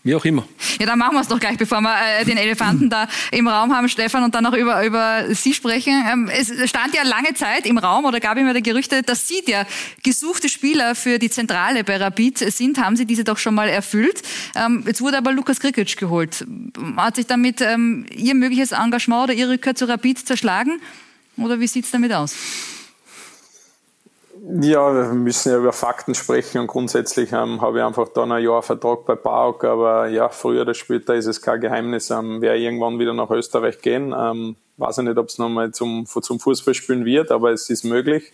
wie auch immer. Ja, dann machen wir es doch gleich, bevor wir äh, den Elefanten da im Raum haben, Stefan, und dann noch über, über Sie sprechen. Ähm, es stand ja lange Zeit im Raum oder gab immer der Gerüchte, dass Sie der gesuchte Spieler für die Zentrale bei Rapid sind. Haben Sie diese doch schon mal erfüllt? Ähm, jetzt wurde aber Lukas Krikic geholt. Hat sich damit ähm, Ihr mögliches Engagement oder Ihre Rückkehr zu Rapid zerschlagen? Oder wie sieht es damit aus? Ja, wir müssen ja über Fakten sprechen und grundsätzlich ähm, habe ich einfach dann ein Jahr Vertrag bei PAOK, aber ja, früher oder später ist es kein Geheimnis, ähm, wer irgendwann wieder nach Österreich gehen. Ähm, weiß ich nicht, ob es nochmal zum, zum Fußballspielen wird, aber es ist möglich,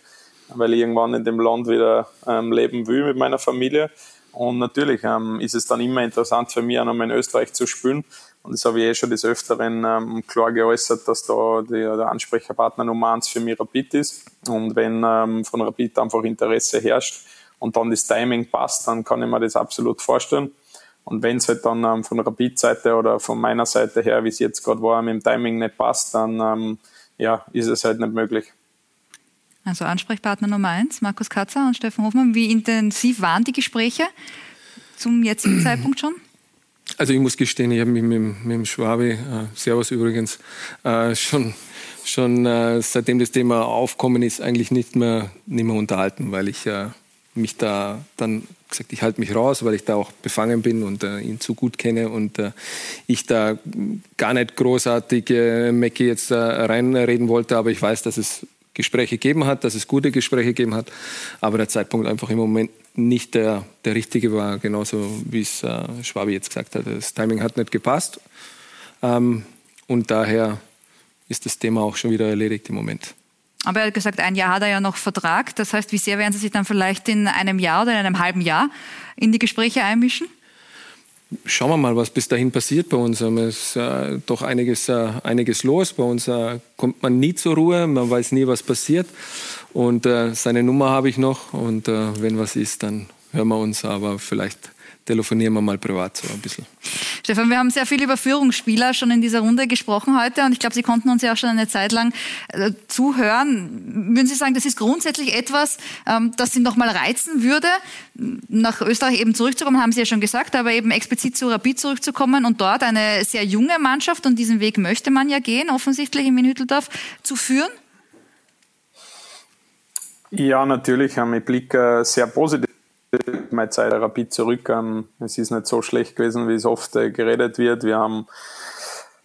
weil ich irgendwann in dem Land wieder ähm, leben will mit meiner Familie. Und natürlich ähm, ist es dann immer interessant für mich, auch nochmal in Österreich zu spielen. Und das habe ich eh schon des Öfteren ähm, klar geäußert, dass da die, der Ansprechpartner Nummer eins für mich Rapid ist. Und wenn ähm, von Rapid einfach Interesse herrscht und dann das Timing passt, dann kann ich mir das absolut vorstellen. Und wenn es halt dann ähm, von Rapid-Seite oder von meiner Seite her, wie es jetzt gerade war, mit dem Timing nicht passt, dann ähm, ja, ist es halt nicht möglich. Also Ansprechpartner Nummer eins, Markus Katzer und Steffen Hofmann. Wie intensiv waren die Gespräche zum jetzigen Zeitpunkt schon? Also ich muss gestehen, ich habe mich mit, mit dem Schwabi, äh, Servus übrigens, äh, schon, schon äh, seitdem das Thema aufkommen ist, eigentlich nicht mehr, nicht mehr unterhalten, weil ich äh, mich da dann gesagt, ich halte mich raus, weil ich da auch befangen bin und äh, ihn zu gut kenne und äh, ich da gar nicht großartig äh, Mackie jetzt reinreden wollte, aber ich weiß, dass es Gespräche gegeben hat, dass es gute Gespräche gegeben hat, aber der Zeitpunkt einfach im Moment nicht der, der richtige war, genauso wie es äh, Schwabi jetzt gesagt hat. Das Timing hat nicht gepasst ähm, und daher ist das Thema auch schon wieder erledigt im Moment. Aber er hat gesagt, ein Jahr hat er ja noch Vertrag. Das heißt, wie sehr werden Sie sich dann vielleicht in einem Jahr oder in einem halben Jahr in die Gespräche einmischen? Schauen wir mal, was bis dahin passiert bei uns. Es ist äh, doch einiges, äh, einiges los. Bei uns äh, kommt man nie zur Ruhe, man weiß nie, was passiert. Und äh, seine Nummer habe ich noch. Und äh, wenn was ist, dann hören wir uns. Aber vielleicht telefonieren wir mal privat so ein bisschen. Stefan, wir haben sehr viel über Führungsspieler schon in dieser Runde gesprochen heute und ich glaube, Sie konnten uns ja auch schon eine Zeit lang äh, zuhören. Würden Sie sagen, das ist grundsätzlich etwas, ähm, das Sie noch mal reizen würde, nach Österreich eben zurückzukommen, haben Sie ja schon gesagt, aber eben explizit zu Rapid zurückzukommen und dort eine sehr junge Mannschaft, und diesen Weg möchte man ja gehen, offensichtlich in Hütteldorf, zu führen? Ja, natürlich. Ich blicke sehr positiv meine Zeit Rapid zurück. Ähm, es ist nicht so schlecht gewesen, wie es oft äh, geredet wird. Wir haben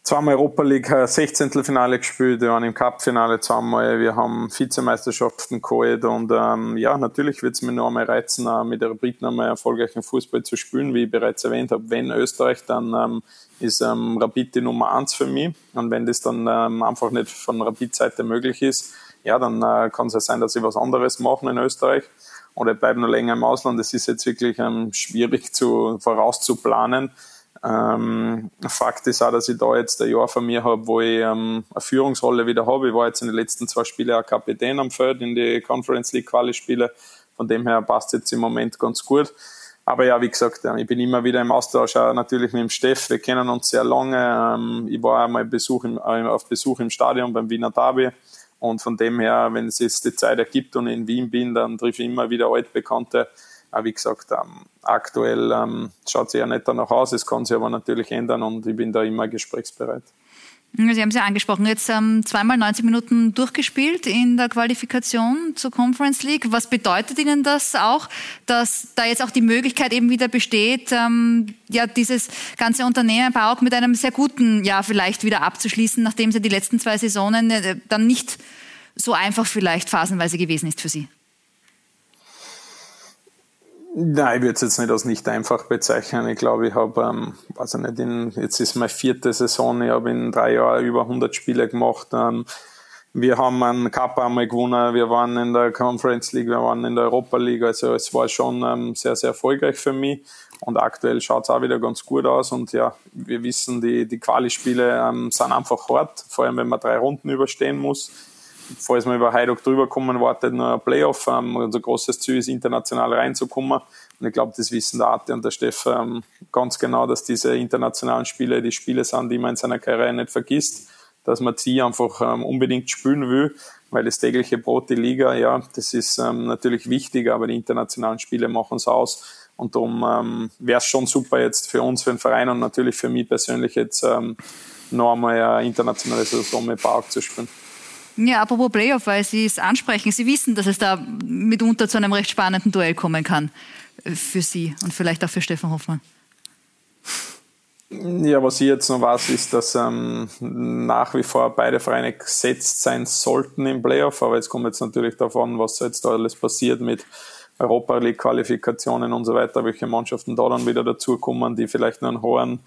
zweimal Europa League 16. Äh, Finale gespielt, wir waren im Cup-Finale zweimal, wir haben Vizemeisterschaften geholt und ähm, ja, natürlich wird es mir noch einmal reizen, mit der Rapid noch einmal erfolgreichen Fußball zu spielen, wie ich bereits erwähnt habe. Wenn Österreich, dann ähm, ist ähm, Rapid die Nummer eins für mich und wenn das dann ähm, einfach nicht von Rapid-Seite möglich ist, ja, dann äh, kann es ja sein, dass ich was anderes mache in Österreich oder bleibe noch länger im Ausland. Das ist jetzt wirklich ähm, schwierig zu, vorauszuplanen. Ähm, Fakt ist auch, dass ich da jetzt ein Jahr von mir habe, wo ich ähm, eine Führungsrolle wieder habe. Ich war jetzt in den letzten zwei Spielen auch Kapitän am Feld in die Conference League Quali-Spiele. Von dem her passt jetzt im Moment ganz gut. Aber ja, wie gesagt, ich bin immer wieder im Austausch auch natürlich mit dem Steff. Wir kennen uns sehr lange. Ähm, ich war einmal Besuch im, äh, auf Besuch im Stadion beim Wiener Derby. Und von dem her, wenn es jetzt die Zeit ergibt und in Wien bin, dann treffe ich immer wieder altbekannte. Aber wie gesagt, ähm, aktuell ähm, schaut es ja nicht danach aus, es kann sich aber natürlich ändern und ich bin da immer gesprächsbereit. Sie haben es ja angesprochen, jetzt ähm, zweimal 90 Minuten durchgespielt in der Qualifikation zur Conference League. Was bedeutet Ihnen das auch, dass da jetzt auch die Möglichkeit eben wieder besteht, ähm, ja, dieses ganze Unternehmen Bauk mit einem sehr guten Jahr vielleicht wieder abzuschließen, nachdem es ja die letzten zwei Saisonen äh, dann nicht so einfach vielleicht phasenweise gewesen ist für Sie? Nein, ich würde es jetzt nicht als nicht einfach bezeichnen. Ich glaube, ich habe, ähm, also nicht in, jetzt ist meine vierte Saison, ich habe in drei Jahren über 100 Spiele gemacht. Ähm, wir haben einen Cup einmal gewonnen, wir waren in der Conference League, wir waren in der Europa League, also es war schon ähm, sehr, sehr erfolgreich für mich. Und aktuell schaut es auch wieder ganz gut aus. Und ja, wir wissen, die, die Quali-Spiele ähm, sind einfach hart, vor allem wenn man drei Runden überstehen muss falls wir über Heidog drüber kommen, wartet noch ein Playoff. Ähm, unser großes Ziel ist, international reinzukommen. Und ich glaube, das wissen der Arte und der Steff ähm, ganz genau, dass diese internationalen Spiele die Spiele sind, die man in seiner Karriere nicht vergisst. Dass man sie einfach ähm, unbedingt spielen will, weil das tägliche Brot, die Liga, ja, das ist ähm, natürlich wichtig, aber die internationalen Spiele machen es aus. Und darum ähm, wäre es schon super jetzt für uns, für den Verein und natürlich für mich persönlich jetzt ähm, noch einmal eine internationale Saison mit Park zu spielen. Ja, apropos Playoff, weil Sie es ansprechen. Sie wissen, dass es da mitunter zu einem recht spannenden Duell kommen kann äh, für Sie und vielleicht auch für Stefan Hoffmann. Ja, was ich jetzt noch weiß, ist, dass ähm, nach wie vor beide Vereine gesetzt sein sollten im Playoff. Aber jetzt kommt jetzt natürlich davon, was jetzt da alles passiert mit Europa League Qualifikationen und so weiter, welche Mannschaften da dann wieder dazukommen, die vielleicht einen hohen,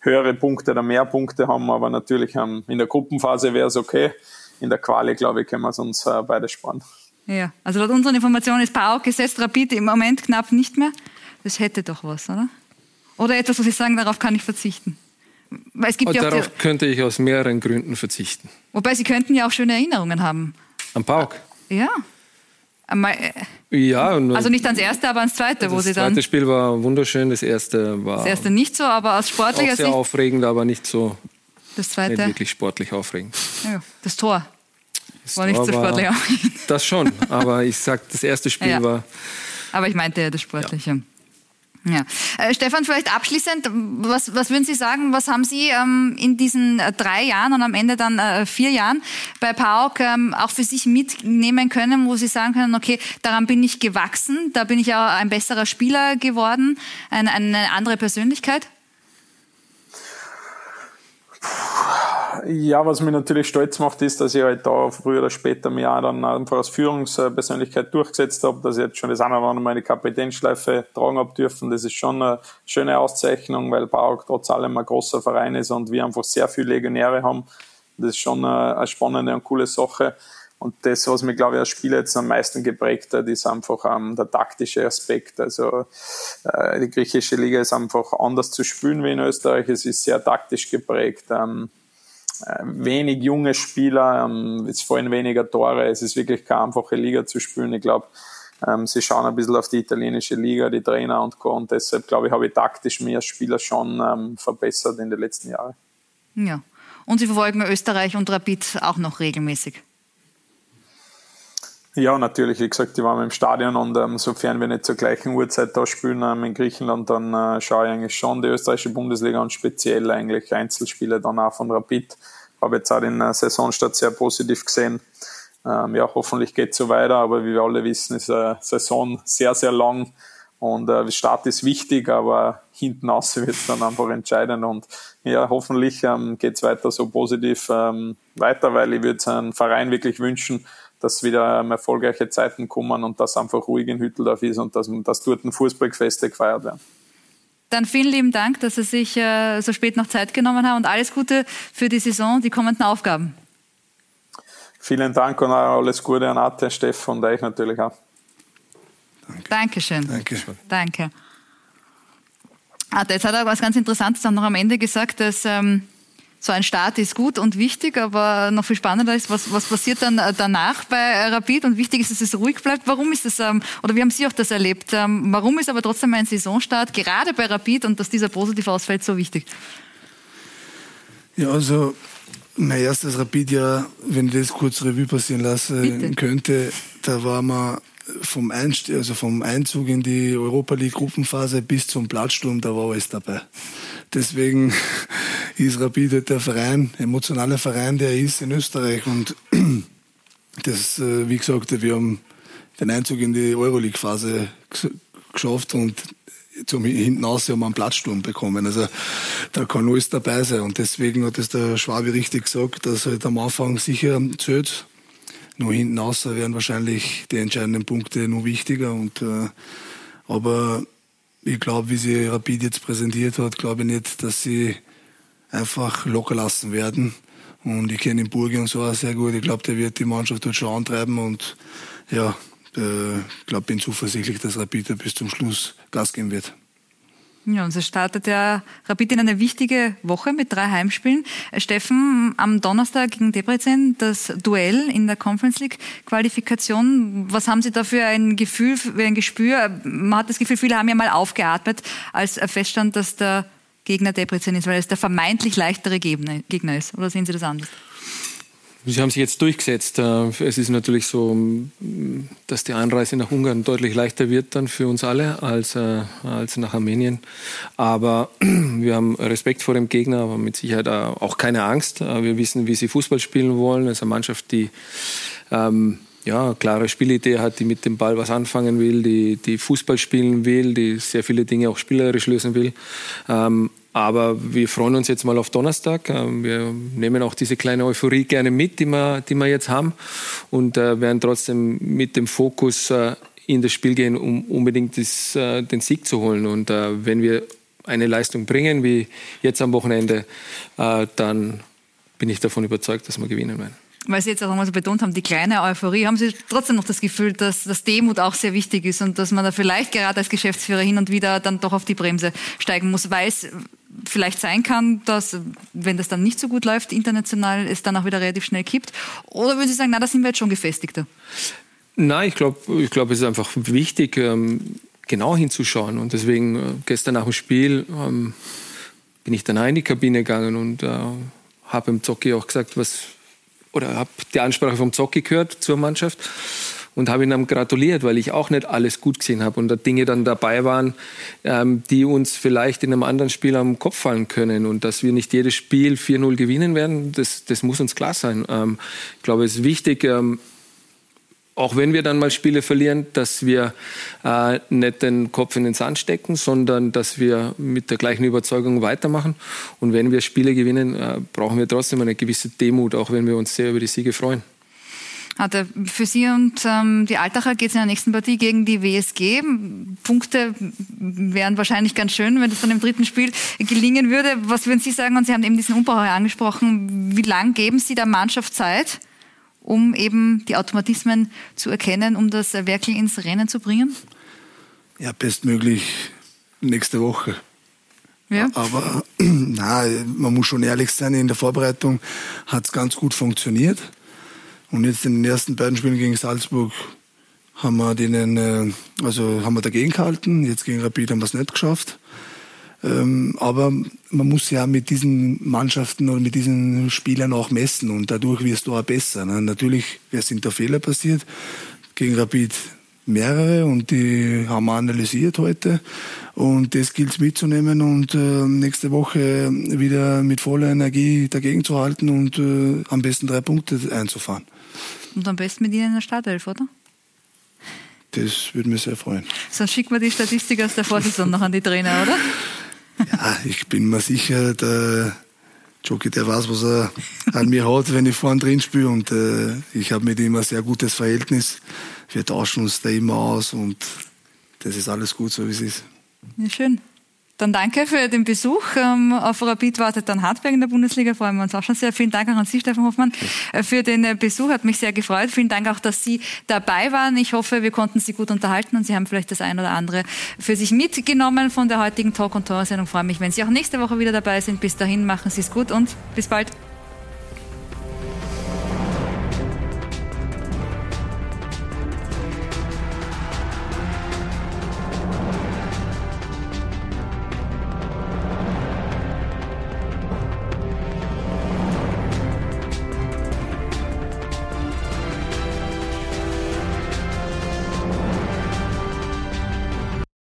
höhere Punkte oder mehr Punkte haben. Aber natürlich ähm, in der Gruppenphase wäre es okay in der Quali, glaube ich, können wir es uns äh, beide sparen. Ja, also laut unseren Informationen ist Pau gesetzt, Rapid im Moment knapp nicht mehr. Das hätte doch was, oder? Oder etwas, was Sie sagen, darauf kann ich verzichten. Weil es gibt ja darauf die, könnte ich aus mehreren Gründen verzichten. Wobei Sie könnten ja auch schöne Erinnerungen haben. Am Pauk? Ja. Ja, also nicht ans erste, aber ans zweite, wo sie dann. Das zweite Spiel war wunderschön, das erste war. Das erste nicht so, aber aus sportlicher auch sehr Sicht. aufregend, aber nicht so. Das zweite. Nicht wirklich sportlich aufregend. Ja, das Tor. Das war nicht Tor so sportlich aufregend. Das schon, aber ich sag, das erste Spiel Ja. war. Aber ich meinte ja das Sportliche. Ja. Äh, Stefan, vielleicht abschließend, was, was würden Sie sagen, was haben Sie ähm, in diesen äh, drei Jahren und am Ende dann äh, vier Jahren bei PAOK ähm, auch für sich mitnehmen können, wo Sie sagen können, okay, daran bin ich gewachsen, da bin ich auch ein besserer Spieler geworden, ein, eine andere Persönlichkeit? Ja, was mich natürlich stolz macht, ist, dass ich halt da früher oder später mir auch dann einfach als Führungspersönlichkeit durchgesetzt habe, dass ich jetzt schon das eine oder andere Mal die Kapitänsschleife tragen habe dürfen. Das ist schon eine schöne Auszeichnung, weil PAOK trotz allem ein großer Verein ist und wir einfach sehr viele Legionäre haben. Das ist schon eine spannende und coole Sache. Und das, was mich, glaube ich, als Spieler jetzt am meisten geprägt hat, ist einfach ähm, der taktische Aspekt. Also äh, die griechische Liga ist einfach anders zu spielen wie in Österreich. Es ist sehr taktisch geprägt. Ähm, äh, wenig junge Spieler, ähm, es fallen weniger Tore. Es ist wirklich keine einfache Liga zu spielen. Ich glaube, ähm, sie schauen ein bisschen auf die italienische Liga, die Trainer und Co. Und deshalb, glaube ich, habe ich taktisch als Spieler schon ähm, verbessert in den letzten Jahren. Ja. Und Sie verfolgen Österreich und Rapid auch noch regelmäßig. Ja, natürlich. Wie gesagt, ich war im Stadion und ähm, sofern wir nicht zur gleichen Uhrzeit da spielen ähm, in Griechenland, dann äh, schaue ich eigentlich schon die österreichische Bundesliga und speziell eigentlich Einzelspiele dann auch von Rapid. Habe jetzt auch den äh, Saisonstart sehr positiv gesehen. Ähm, ja, hoffentlich geht es so weiter, aber wie wir alle wissen, ist eine Saison sehr, sehr lang und äh, der Start ist wichtig, aber hinten raus wird es dann einfach entscheidend und ja, hoffentlich ähm, geht es weiter so positiv ähm, weiter, weil ich würde es einem Verein wirklich wünschen, dass wieder ähm, erfolgreiche Zeiten kommen und dass einfach ruhig in Hütteldorf ist und dass, dass dort ein Fußballfeste gefeiert werden. Dann vielen lieben Dank, dass Sie sich äh, so spät noch Zeit genommen haben und alles Gute für die Saison, die kommenden Aufgaben. Vielen Dank und auch alles Gute an Ate, Stefan und euch natürlich auch. Dankeschön. Danke. Danke. Ah, jetzt hat er was ganz Interessantes auch noch am Ende gesagt, dass ähm, so ein Start ist gut und wichtig, aber noch viel spannender ist, was, was passiert dann äh, danach bei äh, Rapid und wichtig ist, dass es ruhig bleibt. Warum ist es, ähm, oder wie haben Sie auch das erlebt? Ähm, warum ist aber trotzdem ein Saisonstart gerade bei Rapid und dass dieser positiv ausfällt so wichtig? Ja, also mein erstes Rapid-Jahr, wenn ich das kurz Revue passieren lassen Bitte. könnte, da war man vom, Einst also vom Einzug in die Europa League Gruppenphase bis zum Platzsturm, da war alles dabei. Deswegen ist Rapid halt der Verein, emotionaler Verein, der er ist in Österreich. Und das, äh, wie gesagt, wir haben den Einzug in die Euroleague-Phase ges- geschafft und zum hinten raus haben wir einen Platzsturm bekommen. Also da kann alles dabei sein. Und deswegen hat es der Schwabi richtig gesagt, dass halt am Anfang sicher zählt. Nur hinten raus werden wahrscheinlich die entscheidenden Punkte nur wichtiger. Und, äh, aber ich glaube, wie sie Rapid jetzt präsentiert hat, glaube ich nicht, dass sie einfach locker lassen werden. Und ich kenne den Burgi und so auch sehr gut. Ich glaube, der wird die Mannschaft dort schon antreiben. Und ja, äh, ich glaube, bin zuversichtlich, dass Rapid bis zum Schluss Gas geben wird. Ja, und so startet ja Rapid in eine wichtige Woche mit drei Heimspielen. Äh, Steffen, am Donnerstag gegen Debrecen das Duell in der Conference League Qualifikation. Was haben Sie da für ein Gefühl, für ein Gespür? Man hat das Gefühl, viele haben ja mal aufgeatmet, als feststand, dass der Gegner Debrecen ist, weil es der vermeintlich leichtere Gegner ist. Oder sehen Sie das anders? Sie haben sich jetzt durchgesetzt. Äh, Es ist natürlich so, m, dass die Einreise nach Ungarn deutlich leichter wird dann für uns alle als, äh, als nach Armenien. Aber wir haben Respekt vor dem Gegner, aber mit Sicherheit auch auch keine Angst. Äh, Wir wissen, wie sie Fußball spielen wollen. Es ist eine Mannschaft, die ähm, ja, klare Spielidee hat, die mit dem Ball was anfangen will, die, die Fußball spielen will, die sehr viele Dinge auch spielerisch lösen will. Ähm, aber wir freuen uns jetzt mal auf Donnerstag. Ähm, Wir nehmen auch diese kleine Euphorie gerne mit, die wir, die wir jetzt haben und äh, werden trotzdem mit dem Fokus äh, in das Spiel gehen, um unbedingt das, äh, den Sieg zu holen. Und wenn wir eine Leistung bringen, wie jetzt am Wochenende, dann bin ich davon überzeugt, dass wir gewinnen werden. Weil Sie jetzt auch einmal so betont haben, die kleine Euphorie, haben Sie trotzdem noch das Gefühl, dass das Demut auch sehr wichtig ist und dass man da vielleicht gerade als Geschäftsführer hin und wieder dann doch auf die Bremse steigen muss, weil es vielleicht sein kann, dass, wenn das dann nicht so gut läuft, international, es dann auch wieder relativ schnell kippt? Oder würden Sie sagen, na, da sind wir jetzt schon gefestigter? Nein, ich glaube, ich glaub, es ist einfach wichtig, ähm, genau hinzuschauen. Und deswegen äh, gestern nach dem Spiel ähm, bin ich dann in die Kabine gegangen und äh, habe im Zocki auch gesagt, was oder habe die Ansprache vom Zocki gehört zur Mannschaft und habe ihm dann gratuliert, weil ich auch nicht alles gut gesehen habe und da Dinge dann dabei waren, ähm, die uns vielleicht in einem anderen Spiel am Kopf fallen können und dass wir nicht jedes Spiel 4-0 gewinnen werden, das, das muss uns klar sein. Ähm, ich glaube, es ist wichtig, ähm, auch wenn wir dann mal Spiele verlieren, dass wir äh, nicht den Kopf in den Sand stecken, sondern dass wir mit der gleichen Überzeugung weitermachen. Und wenn wir Spiele gewinnen, äh, brauchen wir trotzdem eine gewisse Demut, auch wenn wir uns sehr über die Siege freuen. Hatte für Sie und ähm, die Altacher geht es in der nächsten Partie gegen die WSG. Punkte wären wahrscheinlich ganz schön, wenn das dann im dritten Spiel gelingen würde. Was würden Sie sagen? Und Sie haben eben diesen Umbau angesprochen. Wie lange geben Sie der Mannschaft Zeit? um eben die Automatismen zu erkennen, um das Werkel ins Rennen zu bringen? Ja, bestmöglich nächste Woche. Ja. Aber na, man muss schon ehrlich sein, in der Vorbereitung hat es ganz gut funktioniert. Und jetzt in den ersten beiden Spielen gegen Salzburg haben wir denen, äh, also haben wir dagegen gehalten. Jetzt gegen Rapid haben wir es nicht geschafft. Ähm, aber man muss ja mit diesen Mannschaften oder mit diesen Spielern auch messen und dadurch wirst du auch besser. Ne? Natürlich, sind da Fehler passiert? Gegen Rapid mehrere und die haben wir analysiert heute und das gilt es mitzunehmen und äh, nächste Woche wieder mit voller Energie dagegen zu halten und äh, am besten drei Punkte einzufahren. Und am besten mit Ihnen in der Startelf, oder? Das würde mich sehr freuen. Sonst schicken wir die Statistik aus der Vorsaison noch an die Trainer, oder? Ja, ich bin mir sicher, der Jockey, der weiß, was er an mir hat, wenn ich vorne drin spiele. Und äh, ich habe mit ihm ein sehr gutes Verhältnis. Wir tauschen uns da immer aus und das ist alles gut, so wie es ist. Ja, schön. Dann danke für den Besuch. Ähm, auf Rapid wartet dann Hartberg in der Bundesliga. Freuen wir uns auch schon sehr. Vielen Dank auch an Sie, Stefan Hoffmann, äh, für den äh, Besuch. Hat mich sehr gefreut. Vielen Dank auch, dass Sie dabei waren. Ich hoffe, wir konnten Sie gut unterhalten und Sie haben vielleicht das ein oder andere für sich mitgenommen von der heutigen Talk- und Tor-Sendung. Freue mich, wenn Sie auch nächste Woche wieder dabei sind. Bis dahin machen Sie es gut und bis bald.